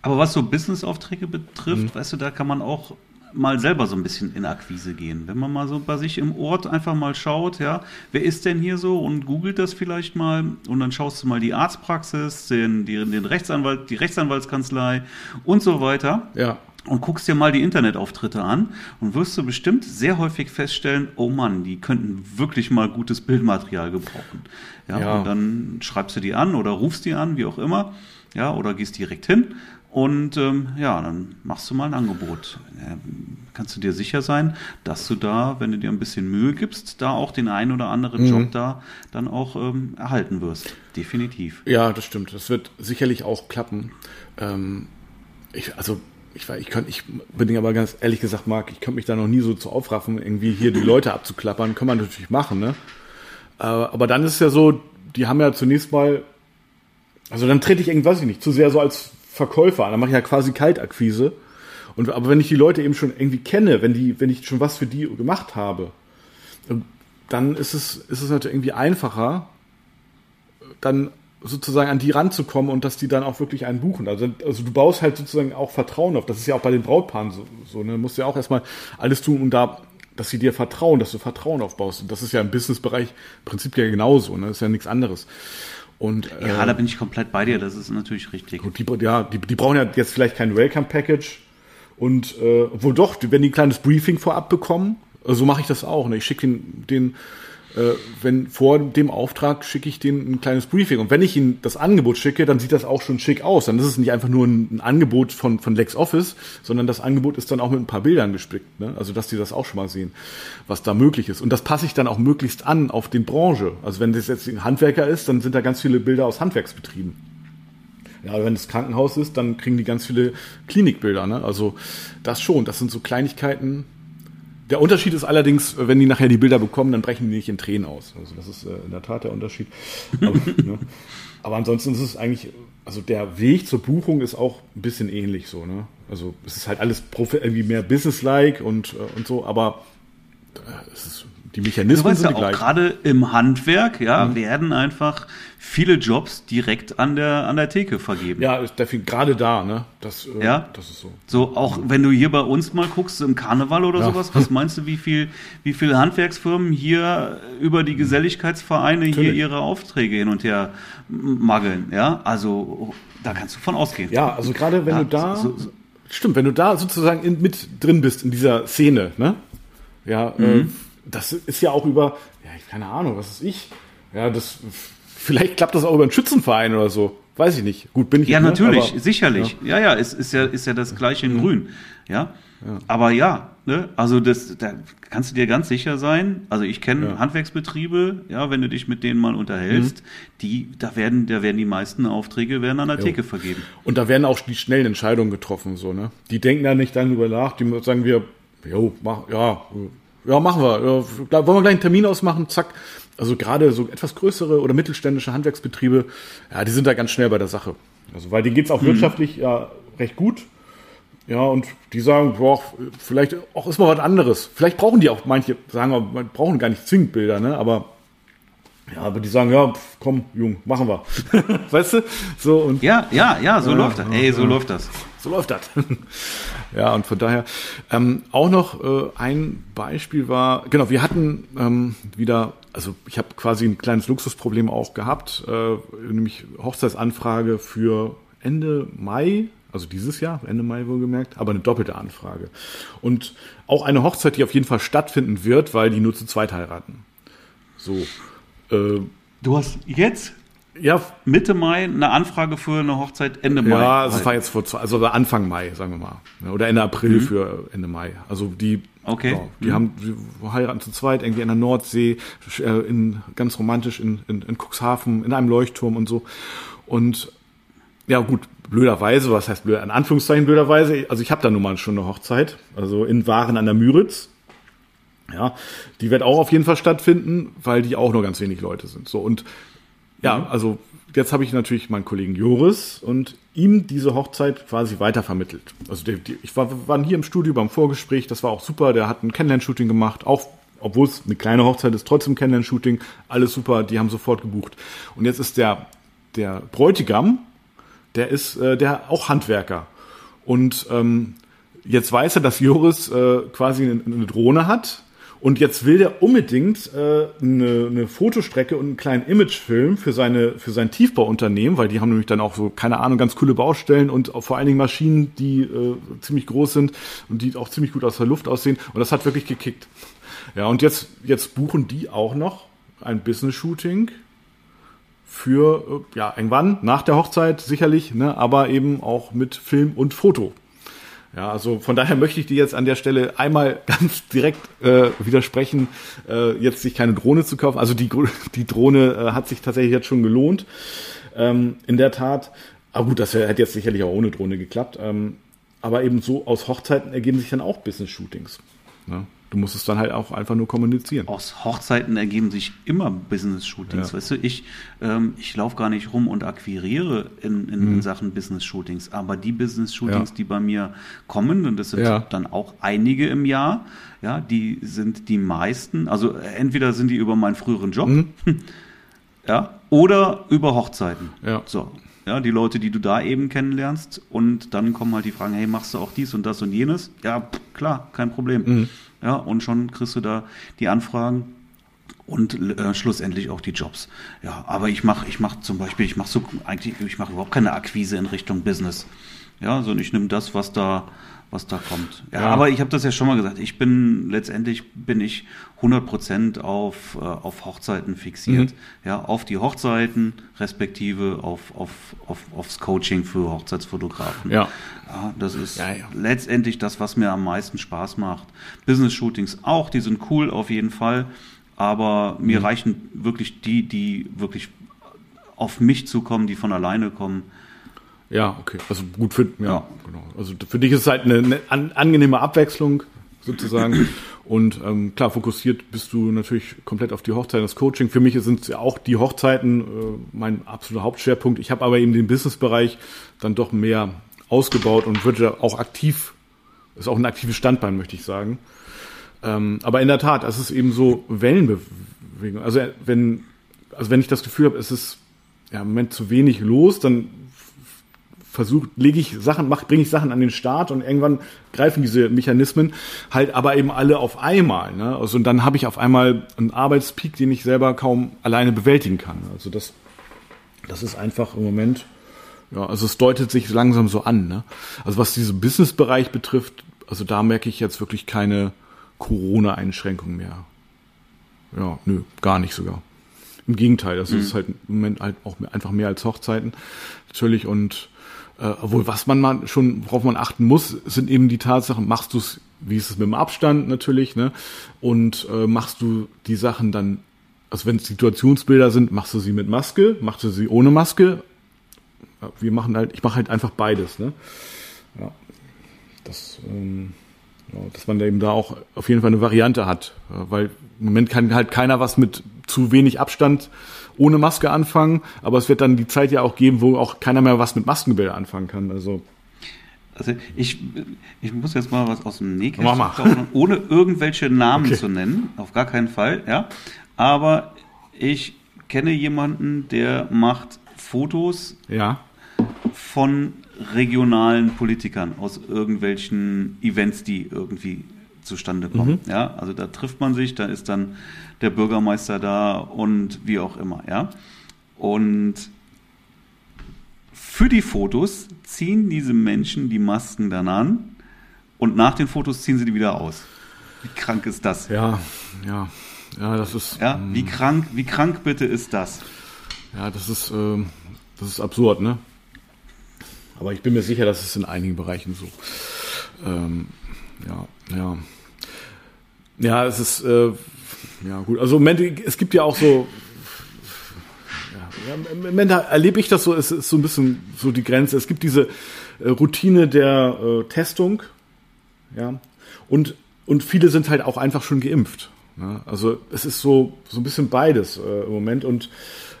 Aber was so Businessaufträge betrifft, mhm. weißt du, da kann man auch mal selber so ein bisschen in Akquise gehen. Wenn man mal so bei sich im Ort einfach mal schaut, ja, wer ist denn hier so und googelt das vielleicht mal und dann schaust du mal die Arztpraxis, den, den, den Rechtsanwalt, die Rechtsanwaltskanzlei und so weiter. Ja. Und guckst dir mal die Internetauftritte an und wirst du bestimmt sehr häufig feststellen, oh Mann, die könnten wirklich mal gutes Bildmaterial gebrauchen. Ja, ja. und dann schreibst du die an oder rufst die an, wie auch immer, ja, oder gehst direkt hin Und ähm, ja, dann machst du mal ein Angebot. Ähm, kannst du dir sicher sein, dass du da, wenn du dir ein bisschen Mühe gibst, da auch den einen oder anderen mhm. Job da dann auch ähm, erhalten wirst. Definitiv. Ja, das stimmt. Das wird sicherlich auch klappen. Ähm, ich, also ich, ich, kann, ich bin aber ganz ehrlich gesagt, Marc, ich könnte mich da noch nie so zu aufraffen, irgendwie hier die Leute abzuklappern. Kann man natürlich machen, ne? Äh, aber dann ist es ja so, die haben ja zunächst mal, also dann trete ich irgendwas, ich nicht, zu sehr so als Verkäufer an. Dann mache ich ja quasi Kaltakquise. Und, aber wenn ich die Leute eben schon irgendwie kenne, wenn die, wenn ich schon was für die gemacht habe, dann ist es, ist es natürlich irgendwie einfacher, dann sozusagen an die ranzukommen und dass die dann auch wirklich einen buchen. Also, also du baust halt sozusagen auch Vertrauen auf. Das ist ja auch bei den Brautpaaren so. so ne? Du musst ja auch erstmal alles tun, um da, dass sie dir vertrauen, dass du Vertrauen aufbaust. Und das ist ja im Businessbereich prinzipiell genauso. Ne? Das ist ja nichts anderes. Und, ja, äh, da bin ich komplett bei dir, das ist natürlich richtig. Gut, die, ja, die, die brauchen ja jetzt vielleicht kein Welcome-Package. Und äh, obwohl doch, wenn die ein kleines Briefing vorab bekommen, so also mache ich das auch. Ne? Ich schicke den, den äh, wenn vor dem Auftrag schicke ich denen ein kleines Briefing. Und wenn ich ihnen das Angebot schicke, dann sieht das auch schon schick aus. Dann ist es nicht einfach nur ein, ein Angebot von, von LexOffice, sondern das Angebot ist dann auch mit ein paar Bildern gespickt. Ne? Also, dass die das auch schon mal sehen, was da möglich ist. Und das passe ich dann auch möglichst an auf den Branche. Also, wenn das jetzt ein Handwerker ist, dann sind da ganz viele Bilder aus Handwerksbetrieben. Ja, wenn es Krankenhaus ist, dann kriegen die ganz viele Klinikbilder. Ne? Also das schon, das sind so Kleinigkeiten, der Unterschied ist allerdings, wenn die nachher die Bilder bekommen, dann brechen die nicht in Tränen aus. Also das ist äh, in der Tat der Unterschied. Aber, ne? Aber ansonsten ist es eigentlich, also der Weg zur Buchung ist auch ein bisschen ähnlich so. Ne? Also es ist halt alles irgendwie mehr businesslike und, äh, und so, aber äh, es ist die Mechanismen weißt sind ja auch gerade im Handwerk, ja, mhm. werden einfach viele Jobs direkt an der an der Theke vergeben. Ja, gerade da, ne? Das, äh, ja, das ist so. So auch wenn du hier bei uns mal guckst im Karneval oder ja. sowas, was meinst du, wie viel wie viele Handwerksfirmen hier über die Geselligkeitsvereine Natürlich. hier ihre Aufträge hin und her mageln, ja? Also da kannst du von ausgehen. Ja, also gerade wenn ja, du da so, so, stimmt, wenn du da sozusagen in, mit drin bist in dieser Szene, ne? Ja, äh, mhm. äh, das ist ja auch über, ja, keine Ahnung, was ist ich? Ja, das, vielleicht klappt das auch über einen Schützenverein oder so. Weiß ich nicht. Gut, bin ich. Ja, nicht, ne? natürlich, aber, sicherlich. Ja, ja, ist, ist ja, ist ja das gleiche in mhm. Grün. Ja. ja. Aber ja, ne, also das, da kannst du dir ganz sicher sein. Also ich kenne ja. Handwerksbetriebe, ja, wenn du dich mit denen mal unterhältst, mhm. die, da werden, da werden die meisten Aufträge werden an der jo. Theke vergeben. Und da werden auch die schnellen Entscheidungen getroffen, so, ne? Die denken da nicht dann über nach, die sagen wir, jo, mach, ja, ja, machen wir. Ja, wollen wir gleich einen Termin ausmachen? Zack. Also gerade so etwas größere oder mittelständische Handwerksbetriebe, ja, die sind da ganz schnell bei der Sache. Also weil denen geht's auch mhm. wirtschaftlich ja recht gut. Ja, und die sagen, boah, vielleicht auch ist mal was anderes. Vielleicht brauchen die auch, manche sagen, wir brauchen gar nicht zwingend Bilder, ne? Aber ja, aber die sagen, ja, komm, Jung, machen wir. weißt du? So und ja, ja, ja, so ja, läuft das. Ey, so ja. läuft das. So läuft das. ja, und von daher ähm, auch noch äh, ein Beispiel war, genau, wir hatten ähm, wieder, also ich habe quasi ein kleines Luxusproblem auch gehabt, äh, nämlich Hochzeitsanfrage für Ende Mai, also dieses Jahr, Ende Mai wohlgemerkt, aber eine doppelte Anfrage. Und auch eine Hochzeit, die auf jeden Fall stattfinden wird, weil die nur zu zweit heiraten. So. Äh, du hast jetzt ja, Mitte Mai eine Anfrage für eine Hochzeit Ende Mai. Ja, das war jetzt vor zwei, also Anfang Mai, sagen wir mal. Oder Ende April mhm. für Ende Mai. Also die, okay. Ja, die mhm. haben, die heiraten zu zweit irgendwie in der Nordsee, äh, in, ganz romantisch in, in, in Cuxhaven, in einem Leuchtturm und so. Und ja, gut, blöderweise, was heißt blöd, in Anführungszeichen blöderweise, also ich habe da nun mal schon eine Hochzeit, also in Waren an der Müritz. Ja, die wird auch auf jeden Fall stattfinden, weil die auch nur ganz wenig Leute sind. So und ja, mhm. also jetzt habe ich natürlich meinen Kollegen Joris und ihm diese Hochzeit quasi weitervermittelt. Also der, die, ich war waren hier im Studio beim Vorgespräch, das war auch super. Der hat ein Kennenlern-Shooting gemacht, auch obwohl es eine kleine Hochzeit ist, trotzdem Kennenlern-Shooting, alles super. Die haben sofort gebucht. Und jetzt ist der der Bräutigam, der ist äh, der auch Handwerker und ähm, jetzt weiß er, dass Joris äh, quasi eine, eine Drohne hat und jetzt will der unbedingt äh, eine, eine Fotostrecke und einen kleinen Imagefilm für seine für sein Tiefbauunternehmen, weil die haben nämlich dann auch so keine Ahnung ganz coole Baustellen und vor allen Dingen Maschinen, die äh, ziemlich groß sind und die auch ziemlich gut aus der Luft aussehen. Und das hat wirklich gekickt. Ja, und jetzt jetzt buchen die auch noch ein Business Shooting für, äh, ja, irgendwann, nach der Hochzeit sicherlich, ne, aber eben auch mit Film und Foto. Ja, also von daher möchte ich dir jetzt an der Stelle einmal ganz direkt äh, widersprechen, äh, jetzt sich keine Drohne zu kaufen. Also die, die Drohne äh, hat sich tatsächlich jetzt schon gelohnt. Ähm, in der Tat. Aber gut, das hätte jetzt sicherlich auch ohne Drohne geklappt. Ähm, aber eben so aus Hochzeiten ergeben sich dann auch Business-Shootings. Ne? Du musst es dann halt auch einfach nur kommunizieren. Aus Hochzeiten ergeben sich immer Business-Shootings. Ja. Weißt du, ich, ähm, ich laufe gar nicht rum und akquiriere in, in, mhm. in Sachen Business-Shootings. Aber die Business-Shootings, ja. die bei mir kommen, und das sind ja. dann auch einige im Jahr, ja, die sind die meisten, also entweder sind die über meinen früheren Job, mhm. ja, oder über Hochzeiten. Ja. So. Ja, die Leute, die du da eben kennenlernst. Und dann kommen halt die Fragen, hey, machst du auch dies und das und jenes? Ja, klar, kein Problem. Mhm. Ja, und schon kriegst du da die Anfragen und äh, schlussendlich auch die Jobs. Ja, aber ich mache ich mach zum Beispiel, ich mache so eigentlich, ich mache überhaupt keine Akquise in Richtung Business. Ja, sondern ich nehme das, was da was da kommt. Ja, ja. aber ich habe das ja schon mal gesagt. Ich bin letztendlich bin ich 100% auf äh, auf Hochzeiten fixiert. Mhm. Ja, auf die Hochzeiten respektive auf auf auf aufs Coaching für Hochzeitsfotografen. Ja. ja das ist ja, letztendlich das, was mir am meisten Spaß macht. Business Shootings auch, die sind cool auf jeden Fall, aber mir mhm. reichen wirklich die, die wirklich auf mich zukommen, die von alleine kommen ja, okay. Also gut für, ja, genau. Also für dich ist es halt eine, eine an, angenehme Abwechslung sozusagen. Und ähm, klar, fokussiert bist du natürlich komplett auf die Hochzeiten, das Coaching. Für mich sind es ja auch die Hochzeiten äh, mein absoluter Hauptschwerpunkt. Ich habe aber eben den Businessbereich dann doch mehr ausgebaut und würde ja auch aktiv, ist auch ein aktives Standbein, möchte ich sagen. Ähm, aber in der Tat, es ist eben so Wellenbewegung. Also wenn, also wenn ich das Gefühl habe, es ist ja, im Moment zu wenig los, dann versucht, lege ich Sachen, mach, bringe ich Sachen an den Start und irgendwann greifen diese Mechanismen halt aber eben alle auf einmal. Ne? Also und dann habe ich auf einmal einen Arbeitspeak, den ich selber kaum alleine bewältigen kann. Also das, das ist einfach im Moment, ja, also es deutet sich langsam so an. Ne? Also was diesen Business-Bereich betrifft, also da merke ich jetzt wirklich keine Corona-Einschränkung mehr. Ja, nö, gar nicht sogar. Im Gegenteil, das mhm. ist halt im Moment halt auch einfach mehr als Hochzeiten natürlich und äh, obwohl, was man mal schon, worauf man achten muss, sind eben die Tatsachen, machst du es, wie ist es mit dem Abstand natürlich, ne? Und äh, machst du die Sachen dann, also wenn es Situationsbilder sind, machst du sie mit Maske, machst du sie ohne Maske. Wir machen halt, ich mache halt einfach beides, ne? Ja. Das, ähm, ja, dass man eben da auch auf jeden Fall eine Variante hat. Weil im Moment kann halt keiner was mit zu wenig Abstand ohne Maske anfangen, aber es wird dann die Zeit ja auch geben, wo auch keiner mehr was mit Maskenbilder anfangen kann. Also also ich, ich muss jetzt mal was aus dem Nähkästchen ohne irgendwelche Namen okay. zu nennen, auf gar keinen Fall, ja. Aber ich kenne jemanden, der macht Fotos ja. von regionalen Politikern aus irgendwelchen Events, die irgendwie zustande kommen. Mhm. Ja, also da trifft man sich, da ist dann der Bürgermeister da und wie auch immer, ja. Und für die Fotos ziehen diese Menschen die Masken dann an und nach den Fotos ziehen sie die wieder aus. Wie krank ist das? Ja, ja, ja, das ist. Ja, wie mm. krank, wie krank bitte ist das? Ja, das ist, äh, das ist absurd, ne? Aber ich bin mir sicher, dass es in einigen Bereichen so. Ähm, ja, ja. Ja, es ist, äh, ja gut. Also Moment, es gibt ja auch so, ja, im Moment erlebe ich das so, es ist so ein bisschen so die Grenze. Es gibt diese äh, Routine der äh, Testung, ja, und, und viele sind halt auch einfach schon geimpft. Ja? Also es ist so, so ein bisschen beides äh, im Moment und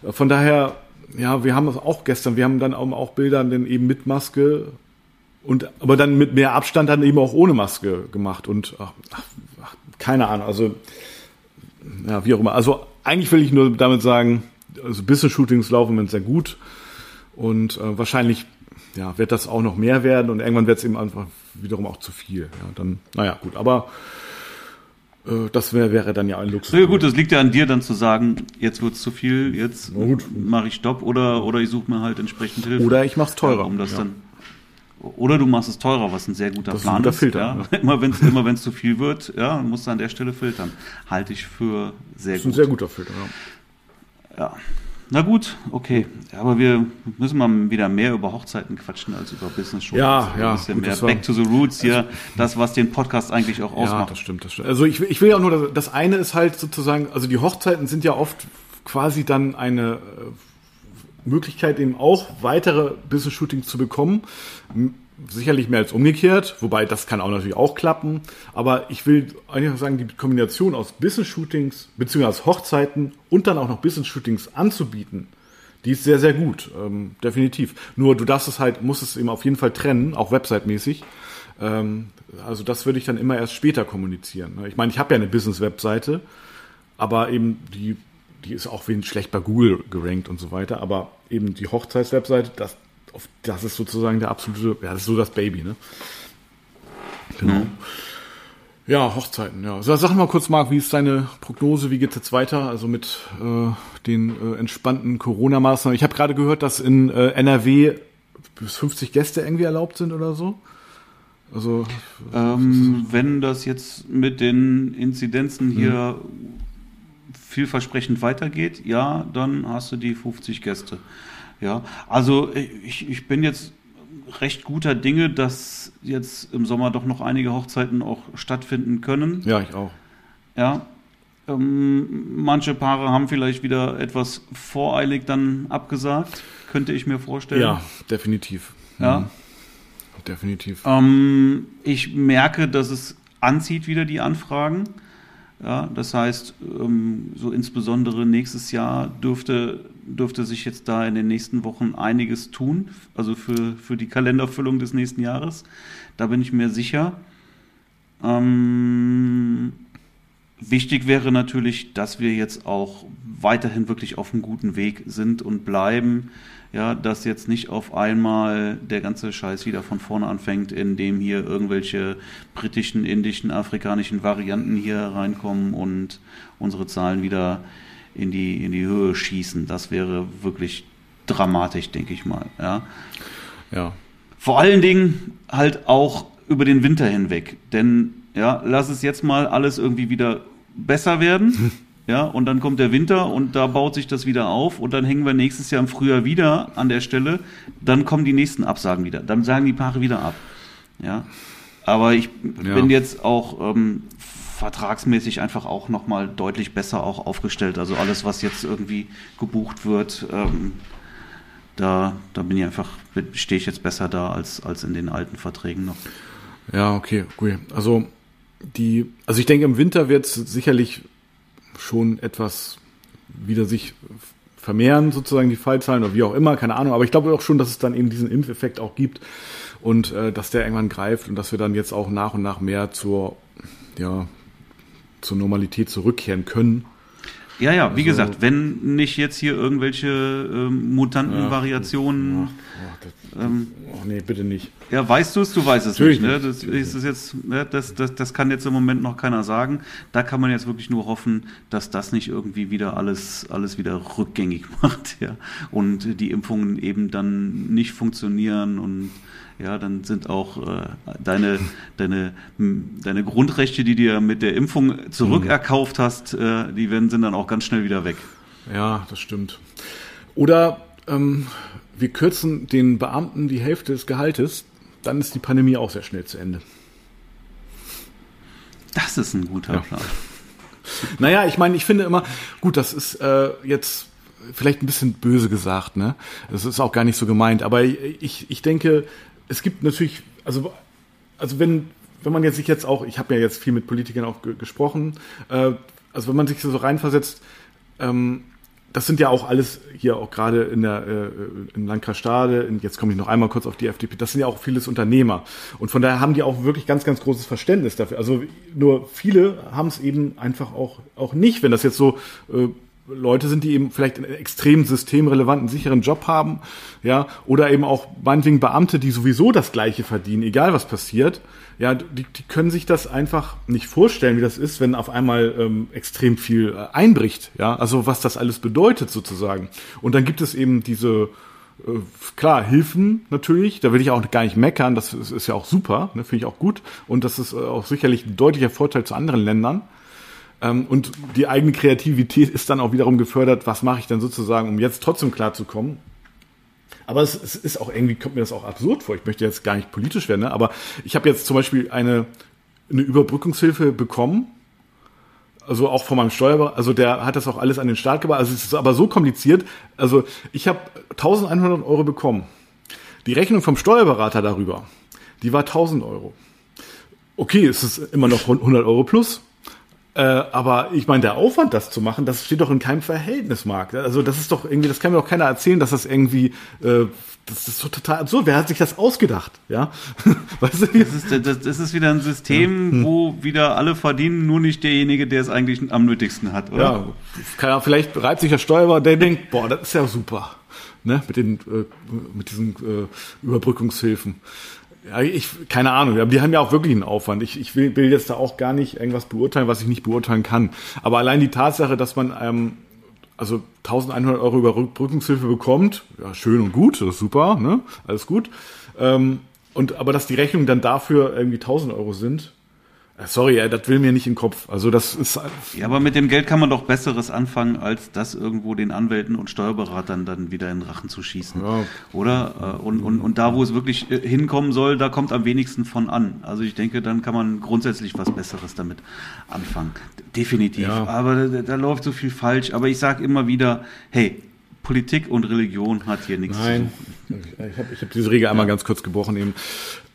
äh, von daher, ja, wir haben das auch gestern, wir haben dann auch Bilder dann eben mit Maske und aber dann mit mehr Abstand dann eben auch ohne Maske gemacht und ach, keine Ahnung, also ja, wie auch immer. Also eigentlich will ich nur damit sagen, also Business-Shootings laufen im sehr gut und äh, wahrscheinlich ja, wird das auch noch mehr werden und irgendwann wird es eben einfach wiederum auch zu viel. Ja, dann, naja, gut, aber äh, das wär, wäre dann ja ein Luxus. Ja gut, das liegt ja an dir dann zu sagen, jetzt wird es zu viel, jetzt mache ich Stopp oder, oder ich suche mir halt entsprechend Hilfe. Oder ich mache es teurer. um das ja. dann oder du machst es teurer, was ein sehr guter das Plan ist. Ein Filter, ja. Ja. Immer wenn es immer wenn's zu viel wird, ja, musst du an der Stelle filtern. Halte ich für sehr gut. Das ist ein sehr guter Filter, ja. Ja. Na gut, okay. Aber wir müssen mal wieder mehr über Hochzeiten quatschen als über Business Shootings. Ja, ja. Ein bisschen gut, mehr Back to the Roots hier, das, was den Podcast eigentlich auch Ja, ausmacht. das stimmt, das stimmt. Also ich, will- ich will ja auch nur, das eine ist halt sozusagen, also die Hochzeiten sind ja oft quasi dann eine äh, Möglichkeit, eben auch weitere Business-Shootings zu bekommen. Sicherlich mehr als umgekehrt, wobei das kann auch natürlich auch klappen. Aber ich will einfach sagen, die Kombination aus Business-Shootings beziehungsweise Hochzeiten und dann auch noch Business-Shootings anzubieten, die ist sehr, sehr gut, ähm, definitiv. Nur du darfst es halt, musst es eben auf jeden Fall trennen, auch website-mäßig. Ähm, also das würde ich dann immer erst später kommunizieren. Ich meine, ich habe ja eine Business-Webseite, aber eben die, die ist auch wenig schlecht bei Google gerankt und so weiter. Aber eben die Hochzeits-Webseite, das, das ist sozusagen der absolute, ja, das ist so das Baby, ne? Genau. Ja, Hochzeiten, ja. So, sag mal kurz, Marc, wie ist deine Prognose? Wie geht's jetzt weiter? Also mit äh, den äh, entspannten Corona-Maßnahmen. Ich habe gerade gehört, dass in äh, NRW bis 50 Gäste irgendwie erlaubt sind oder so. Also Ähm, wenn das jetzt mit den Inzidenzen hier vielversprechend weitergeht, ja, dann hast du die 50 Gäste. Ja, also ich, ich bin jetzt recht guter Dinge, dass jetzt im Sommer doch noch einige Hochzeiten auch stattfinden können. ja, ich auch. Ja. Ähm, manche Paare haben vielleicht wieder etwas voreilig dann abgesagt, könnte ich mir vorstellen. Ja, definitiv. Ja. Mhm. Definitiv. Ähm, ich merke, dass es anzieht wieder die Anfragen. Ja, das heißt, ähm, so insbesondere nächstes Jahr dürfte, dürfte sich jetzt da in den nächsten Wochen einiges tun, also für, für die Kalenderfüllung des nächsten Jahres. Da bin ich mir sicher. Ähm, wichtig wäre natürlich, dass wir jetzt auch weiterhin wirklich auf einem guten Weg sind und bleiben. Ja, dass jetzt nicht auf einmal der ganze Scheiß wieder von vorne anfängt, indem hier irgendwelche britischen, indischen, afrikanischen Varianten hier reinkommen und unsere Zahlen wieder in die, in die Höhe schießen. Das wäre wirklich dramatisch, denke ich mal. Ja. Ja. Vor allen Dingen halt auch über den Winter hinweg. Denn ja, lass es jetzt mal alles irgendwie wieder besser werden. Ja, und dann kommt der Winter und da baut sich das wieder auf und dann hängen wir nächstes Jahr im Frühjahr wieder an der Stelle. Dann kommen die nächsten Absagen wieder. Dann sagen die Paare wieder ab. Ja. Aber ich Ja. bin jetzt auch ähm, vertragsmäßig einfach auch nochmal deutlich besser auch aufgestellt. Also alles, was jetzt irgendwie gebucht wird, ähm, da, da bin ich einfach, stehe ich jetzt besser da als, als in den alten Verträgen noch. Ja, okay, gut. Also die, also ich denke, im Winter wird es sicherlich schon etwas wieder sich vermehren, sozusagen die Fallzahlen oder wie auch immer, keine Ahnung. Aber ich glaube auch schon, dass es dann eben diesen Impfeffekt auch gibt und äh, dass der irgendwann greift und dass wir dann jetzt auch nach und nach mehr zur, ja, zur Normalität zurückkehren können. Ja, ja, wie Also- gesagt, wenn nicht jetzt hier irgendwelche ähm, Mutantenvariationen. Ähm, oh nee, bitte nicht. Ja, weißt du es, du weißt es Natürlich nicht. Ne? nicht. Das, ist es jetzt, ne? das, das, das kann jetzt im Moment noch keiner sagen. Da kann man jetzt wirklich nur hoffen, dass das nicht irgendwie wieder alles, alles wieder rückgängig macht. Ja? Und die Impfungen eben dann nicht funktionieren und ja, dann sind auch äh, deine, deine, m, deine Grundrechte, die du dir mit der Impfung zurückerkauft hast, äh, die werden, sind dann auch ganz schnell wieder weg. Ja, das stimmt. Oder ähm, wir kürzen den Beamten die Hälfte des Gehaltes, dann ist die Pandemie auch sehr schnell zu Ende. Das ist ein guter Ja. Plan. Naja, ich meine, ich finde immer, gut, das ist äh, jetzt vielleicht ein bisschen böse gesagt, ne? Das ist auch gar nicht so gemeint, aber ich, ich denke, es gibt natürlich, also, also wenn, wenn man jetzt sich jetzt auch, ich habe ja jetzt viel mit Politikern auch ge gesprochen, äh, also wenn man sich so reinversetzt, ähm, das sind ja auch alles hier auch gerade in der äh, in Landkreis Stade, in, jetzt komme ich noch einmal kurz auf die FDP, das sind ja auch vieles Unternehmer und von daher haben die auch wirklich ganz ganz großes Verständnis dafür. Also nur viele haben es eben einfach auch auch nicht, wenn das jetzt so äh, Leute sind, die eben vielleicht einen extrem systemrelevanten, sicheren Job haben, ja, oder eben auch meinetwegen Beamte, die sowieso das Gleiche verdienen, egal was passiert, ja, die, die können sich das einfach nicht vorstellen, wie das ist, wenn auf einmal ähm, extrem viel äh, einbricht, ja, also was das alles bedeutet sozusagen. Und dann gibt es eben diese, äh, klar, Hilfen natürlich, da will ich auch gar nicht meckern, das ist, ist ja auch super, ne, finde ich auch gut und das ist äh, auch sicherlich ein deutlicher Vorteil zu anderen Ländern. Ähm, und die eigene Kreativität ist dann auch wiederum gefördert, was mache ich dann sozusagen, um jetzt trotzdem klarzukommen. Aber es, es ist auch irgendwie, kommt mir das auch absurd vor. Ich möchte jetzt gar nicht politisch werden, ne? aber ich habe jetzt zum Beispiel eine, eine Überbrückungshilfe bekommen. Also auch von meinem Steuerberater, also der hat das auch alles an den Start gebracht. Also es ist aber so kompliziert. Also ich habe 1100 Euro bekommen. Die Rechnung vom Steuerberater darüber, die war 1000 Euro. Okay, es ist immer noch 100 Euro plus. Äh, aber ich meine, der Aufwand, das zu machen, das steht doch in keinem Verhältnis, Marc. Also das ist doch irgendwie, das kann mir doch keiner erzählen, dass das irgendwie, äh, das ist so total absurd. Wer hat sich das ausgedacht? Ja, weißt du? Das ist, das, das ist wieder ein System, ja. hm. wo wieder alle verdienen, nur nicht derjenige, der es eigentlich am nötigsten hat, oder? Ja, vielleicht reibt sich der Steuerberater, der denkt, boah, das ist ja super, ne, mit den, äh, mit diesen äh, Überbrückungshilfen. Ja, ich, keine Ahnung, aber die haben ja auch wirklich einen Aufwand. Ich, ich will, will jetzt da auch gar nicht irgendwas beurteilen, was ich nicht beurteilen kann. Aber allein die Tatsache, dass man ähm, also 1100 Euro Überbrückungshilfe bekommt, ja, schön und gut, das ist super, ne? alles gut. Ähm, und aber dass die Rechnungen dann dafür irgendwie 1000 Euro sind, Sorry, das will mir nicht in den Kopf. Also das ist. Ja, aber mit dem Geld kann man doch Besseres anfangen, als das irgendwo den Anwälten und Steuerberatern dann wieder in den Rachen zu schießen. Ja. Oder? Äh, und, und, und da, wo es wirklich äh, hinkommen soll, da kommt am wenigsten von an. Also ich denke, dann kann man grundsätzlich was Besseres damit anfangen. Definitiv. Ja. Aber da, da läuft so viel falsch. Aber ich sage immer wieder, hey, Politik und Religion hat hier nichts Nein. zu suchen. Ich habe ich hab diese Regel einmal ja. ganz kurz gebrochen eben.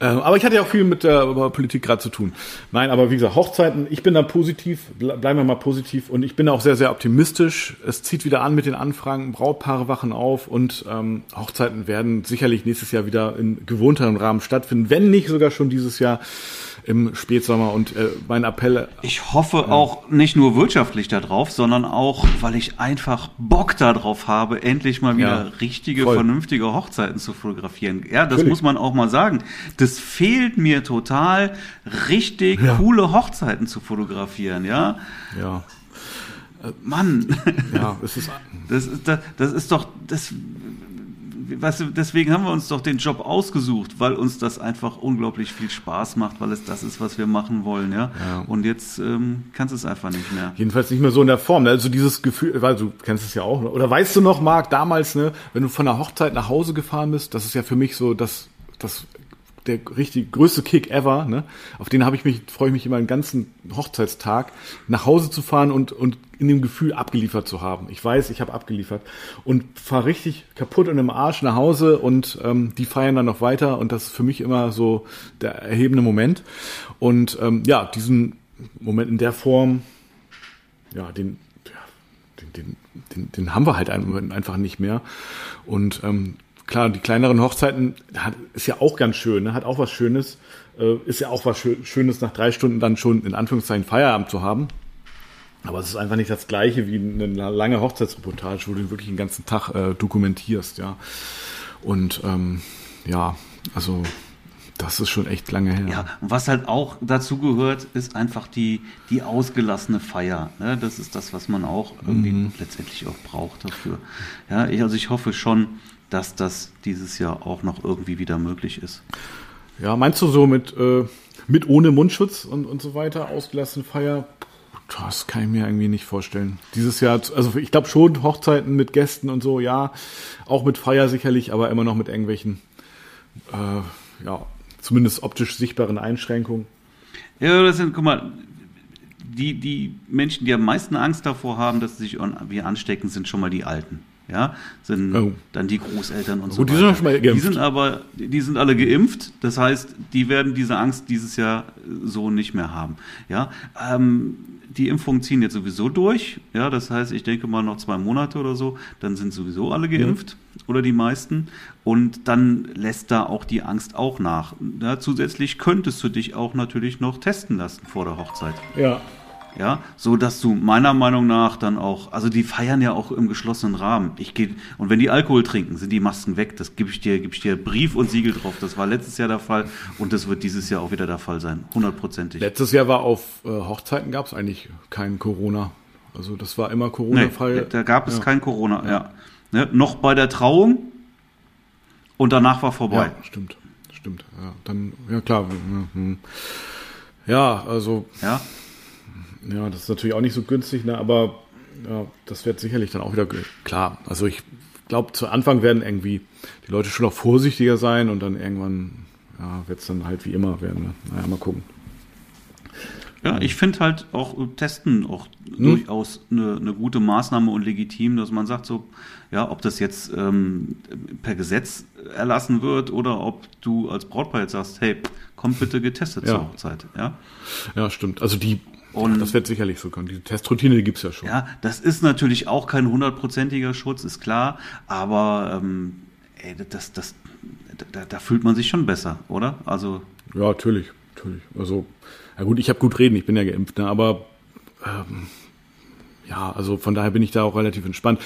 Ähm, aber ich hatte ja auch viel mit der Politik gerade zu tun. Nein, aber wie gesagt, Hochzeiten, ich bin da positiv, bleiben wir mal positiv und ich bin auch sehr, sehr optimistisch. Es zieht wieder an mit den Anfragen, Brautpaare wachen auf und ähm, Hochzeiten werden sicherlich nächstes Jahr wieder in gewohnteren Rahmen stattfinden, wenn nicht sogar schon dieses Jahr im Spätsommer und äh, mein Appell. Ich hoffe ja. auch nicht nur wirtschaftlich darauf, sondern auch, weil ich einfach Bock darauf habe, endlich mal wieder ja, richtige, voll. vernünftige Hochzeiten zu fotografieren. Ja, das Natürlich. muss man auch mal sagen. Das fehlt mir total, richtig ja. coole Hochzeiten zu fotografieren, ja. Ja. Mann. Ja, es ist. Das ist, das, das ist doch, das, weißt du, deswegen haben wir uns doch den Job ausgesucht, weil uns das einfach unglaublich viel Spaß macht, weil es das ist, was wir machen wollen, ja. ja. Und jetzt ähm, kannst du es einfach nicht mehr. Jedenfalls nicht mehr so in der Form. Ne? Also dieses Gefühl, weil du kennst es ja auch, ne? oder weißt du noch, Marc, damals, ne, wenn du von der Hochzeit nach Hause gefahren bist, das ist ja für mich so das, das der richtig größte Kick ever, ne? Auf den habe ich mich, freue ich mich immer einen ganzen Hochzeitstag, nach Hause zu fahren und, und in dem Gefühl abgeliefert zu haben. Ich weiß, ich habe abgeliefert und fahre richtig kaputt und im Arsch nach Hause und ähm, die feiern dann noch weiter und das ist für mich immer so der erhebende Moment. Und ähm, ja, diesen Moment in der Form, ja, den, ja, den, den, den, den haben wir halt einfach nicht mehr. Und ähm, klar, die kleineren Hochzeiten hat, ist ja auch ganz schön, ne? hat auch was Schönes. Äh, ist ja auch was Schönes, nach drei Stunden dann schon in Anführungszeichen Feierabend zu haben. Aber es ist einfach nicht das Gleiche wie eine lange Hochzeitsreportage, wo du wirklich den ganzen Tag äh, dokumentierst, ja. Und ähm, ja, also das ist schon echt lange her. Ja, und was halt auch dazu gehört, ist einfach die, die ausgelassene Feier. Ne? Das ist das, was man auch irgendwie mhm. letztendlich auch braucht dafür. Ja, ich, also ich hoffe schon, dass das dieses Jahr auch noch irgendwie wieder möglich ist. Ja, meinst du so mit, äh, mit ohne Mundschutz und, und so weiter, ausgelassene Feier? Das kann ich mir irgendwie nicht vorstellen. Dieses Jahr, also ich glaube schon Hochzeiten mit Gästen und so, ja, auch mit Feier sicherlich, aber immer noch mit irgendwelchen, äh, ja, zumindest optisch sichtbaren Einschränkungen. Ja, das sind, guck mal, die, die Menschen, die am meisten Angst davor haben, dass sie sich wie anstecken, sind schon mal die Alten ja, sind oh. dann die Großeltern und so Gut, die sind mal geimpft. Die sind aber, die sind alle geimpft. Das heißt, die werden diese Angst dieses Jahr so nicht mehr haben. Ja, ähm, die Impfungen ziehen jetzt sowieso durch. Ja, das heißt, ich denke mal noch zwei Monate oder so, dann sind sowieso alle geimpft mhm. oder die meisten. Und dann lässt da auch die Angst auch nach. Ja, zusätzlich könntest du dich auch natürlich noch testen lassen vor der Hochzeit. Ja ja, so dass du meiner Meinung nach dann auch, also die feiern ja auch im geschlossenen Rahmen. Ich gehe und wenn die Alkohol trinken, sind die Masken weg. Das gebe ich dir, gebe ich dir Brief und Siegel drauf. Das war letztes Jahr der Fall und das wird dieses Jahr auch wieder der Fall sein, hundertprozentig. Letztes Jahr war auf äh, Hochzeiten gab es eigentlich kein Corona. Also das war immer Corona-Fall. Nee, da gab es ja. kein Corona. Ja, ja. Ne, noch bei der Trauung und danach war vorbei. Ja, stimmt, stimmt. Ja, dann ja klar. Hm. Ja, also ja Ja, das ist natürlich auch nicht so günstig, ne? aber ja, das wird sicherlich dann auch wieder klar. Also ich glaube, zu Anfang werden irgendwie die Leute schon auch vorsichtiger sein und dann irgendwann ja, wird es dann halt wie immer werden. Ne? Naja, mal gucken. Ja, ich finde halt auch äh, Testen auch hm? durchaus eine, eine gute Maßnahme und legitim, dass man sagt so, ja, ob das jetzt ähm, per Gesetz erlassen wird oder ob du als Brautpaar jetzt sagst, hey, komm bitte getestet ja. zur Hochzeit. Ja? ja, stimmt. Also die und das wird sicherlich so kommen. Die Testroutine die gibt's ja schon. Ja, das ist natürlich auch kein hundertprozentiger Schutz, ist klar. Aber ähm, ey, das, das, da, da fühlt man sich schon besser, oder? Also ja, natürlich, natürlich. Also ja gut, ich habe gut reden, ich bin ja geimpft, ne, aber ähm, ja, also von daher bin ich da auch relativ entspannt.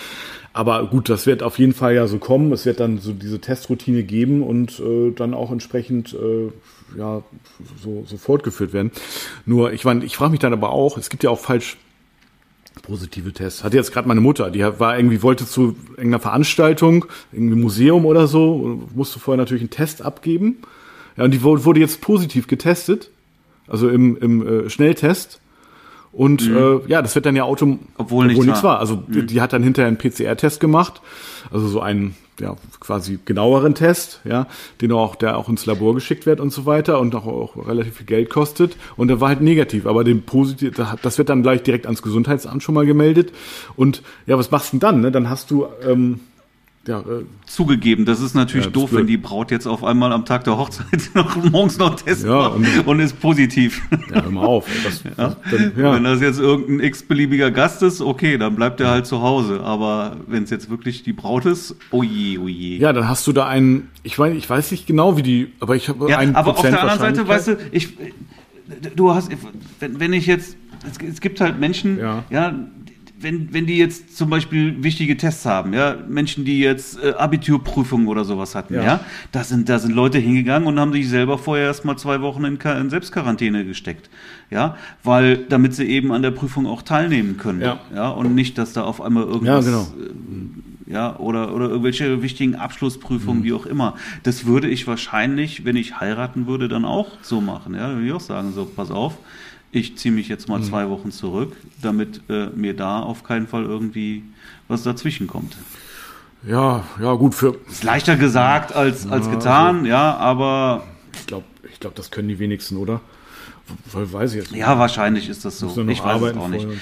Aber gut, das wird auf jeden Fall ja so kommen. Es wird dann so diese Testroutine geben und äh, dann auch entsprechend äh, ja so, so fortgeführt werden. Nur, ich meine, ich frage mich dann aber auch, es gibt ja auch falsch positive Tests. Hatte jetzt gerade meine Mutter, die war irgendwie, wollte zu irgendeiner Veranstaltung, irgendwie Museum oder so, musste vorher natürlich einen Test abgeben. Ja, und die wurde jetzt positiv getestet also im, im äh, Schnelltest. Und mhm. äh, ja, das wird dann ja automatisch, obwohl, obwohl nichts war. war. Also mhm. die, die hat dann hinterher einen PCR-Test gemacht, also so einen ja, quasi genaueren Test, ja, den auch, der auch ins Labor geschickt wird und so weiter und auch, auch relativ viel Geld kostet. Und der war halt negativ, aber den positiv, das wird dann gleich direkt ans Gesundheitsamt schon mal gemeldet. Und ja, was machst du denn dann? Ne? Dann hast du ähm, ja, äh, zugegeben, das ist natürlich ja, doof, wenn die Braut jetzt auf einmal am Tag der Hochzeit noch morgens noch testen ja, und, und, ist positiv. Ja, hör mal auf. Das, ja. Dann. Wenn das jetzt irgendein x-beliebiger Gast ist, okay, dann bleibt er halt zu Hause. Aber wenn es jetzt wirklich die Braut ist, oje, oje. Ja, dann hast du da einen, ich meine, ich weiß nicht genau, wie die, aber ich habe ja, einen Aber Prozent auf der anderen Seite, weißt du, ich, du hast, wenn, wenn ich jetzt, es, es gibt halt Menschen, ja wenn, wenn die jetzt zum Beispiel wichtige Tests haben, ja, Menschen, die jetzt äh, Abiturprüfungen oder sowas hatten, ja, ja da, sind, da sind Leute hingegangen und haben sich selber vorher erst mal zwei Wochen in, in Selbstquarantäne gesteckt, ja, weil, damit sie eben an der Prüfung auch teilnehmen können, ja, ja und nicht, dass da auf einmal irgendwas, ja, genau. Äh, ja, oder, oder irgendwelche wichtigen Abschlussprüfungen, mhm. wie auch immer. Das würde ich wahrscheinlich, wenn ich heiraten würde, dann auch so machen, ja, würde ich auch sagen, so, pass auf, ich ziehe mich jetzt mal mhm. zwei Wochen zurück, damit äh, mir da auf keinen Fall irgendwie was dazwischen kommt. Ja, ja, gut für. Ist leichter gesagt als, ja, als getan, also, ja, aber. Ich glaube, ich glaube, das können die wenigsten, oder? Weil weiß ich jetzt nicht. Ja, wahrscheinlich ist das so. Ich weiß es auch nicht. So.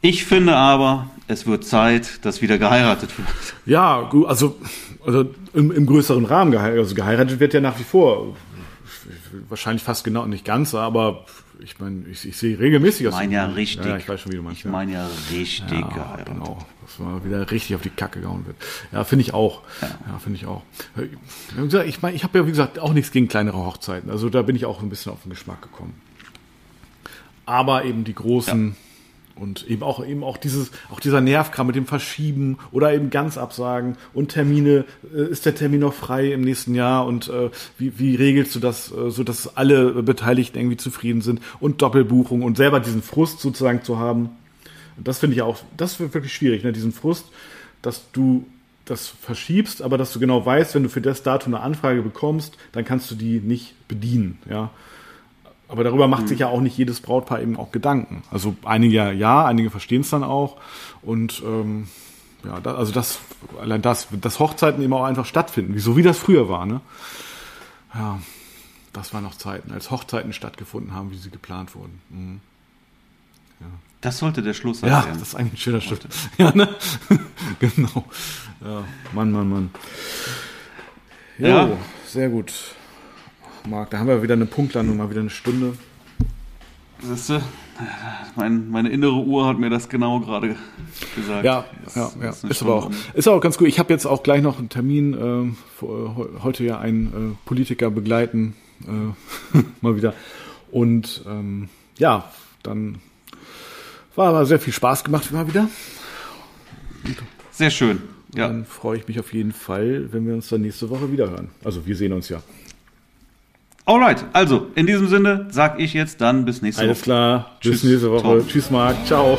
Ich finde aber, es wird Zeit, dass wieder geheiratet wird. Ja, gut, also, also im, im größeren Rahmen geheiratet. Also geheiratet wird ja nach wie vor. Wahrscheinlich fast genau, nicht ganz, aber ich meine, ich, ich sehe regelmäßig. Ich meine ja richtig. Ja, ich weiß schon, wie du meinst. Ich meine ja richtig ja, geheiratet. Genau, dass man wieder richtig auf die Kacke gehauen wird. Ja, finde ich auch. Ja, ja finde ich auch. Ich meine, ich habe ja, wie gesagt, auch nichts gegen kleinere Hochzeiten. Also da bin ich auch ein bisschen auf den Geschmack gekommen. Aber eben die großen. Und eben auch, eben auch dieses, auch dieser Nervkram mit dem Verschieben oder eben ganz absagen und Termine, äh, ist der Termin noch frei im nächsten Jahr und äh, wie, wie regelst du das, äh, so dass alle Beteiligten irgendwie zufrieden sind und Doppelbuchung und selber diesen Frust sozusagen zu haben. Das finde ich auch, das wird wirklich schwierig, ne? diesen Frust, dass du das verschiebst, aber dass du genau weißt, wenn du für das Datum eine Anfrage bekommst, dann kannst du die nicht bedienen, ja. Aber darüber macht mhm. sich ja auch nicht jedes Brautpaar eben auch Gedanken. Also einige ja, einige verstehen es dann auch. Und ähm, ja, da, also das, allein das, dass Hochzeiten eben auch einfach stattfinden, so wie das früher war, ne? Ja, das waren noch Zeiten, als Hochzeiten stattgefunden haben, wie sie geplant wurden. Mhm. Ja. Das sollte der Schluss sein. Ja, das ist eigentlich ein schöner Schritt. Ja, ne? genau. Ja, Mann, Mann, Mann. Jo, ja. sehr gut. Marc. Da haben wir wieder eine Punktlandung, mal wieder eine Stunde. Siehst du? Mein, meine innere Uhr hat mir das genau gerade gesagt. Ja, das, ja, ja. Ist, ist aber auch, ist auch ganz gut. Ich habe jetzt auch gleich noch einen Termin, äh, heute ja einen äh, Politiker begleiten, äh, mal wieder. Und ähm, ja, dann war aber sehr viel Spaß gemacht mal wieder. Und sehr schön. Ja. Dann freue ich mich auf jeden Fall, wenn wir uns dann nächste Woche wieder hören. Also wir sehen uns ja. Alright, also in diesem Sinne sage ich jetzt dann bis nächste Alles Woche. Alles klar, bis nächste Woche. Tom. Tschüss Marc, ciao.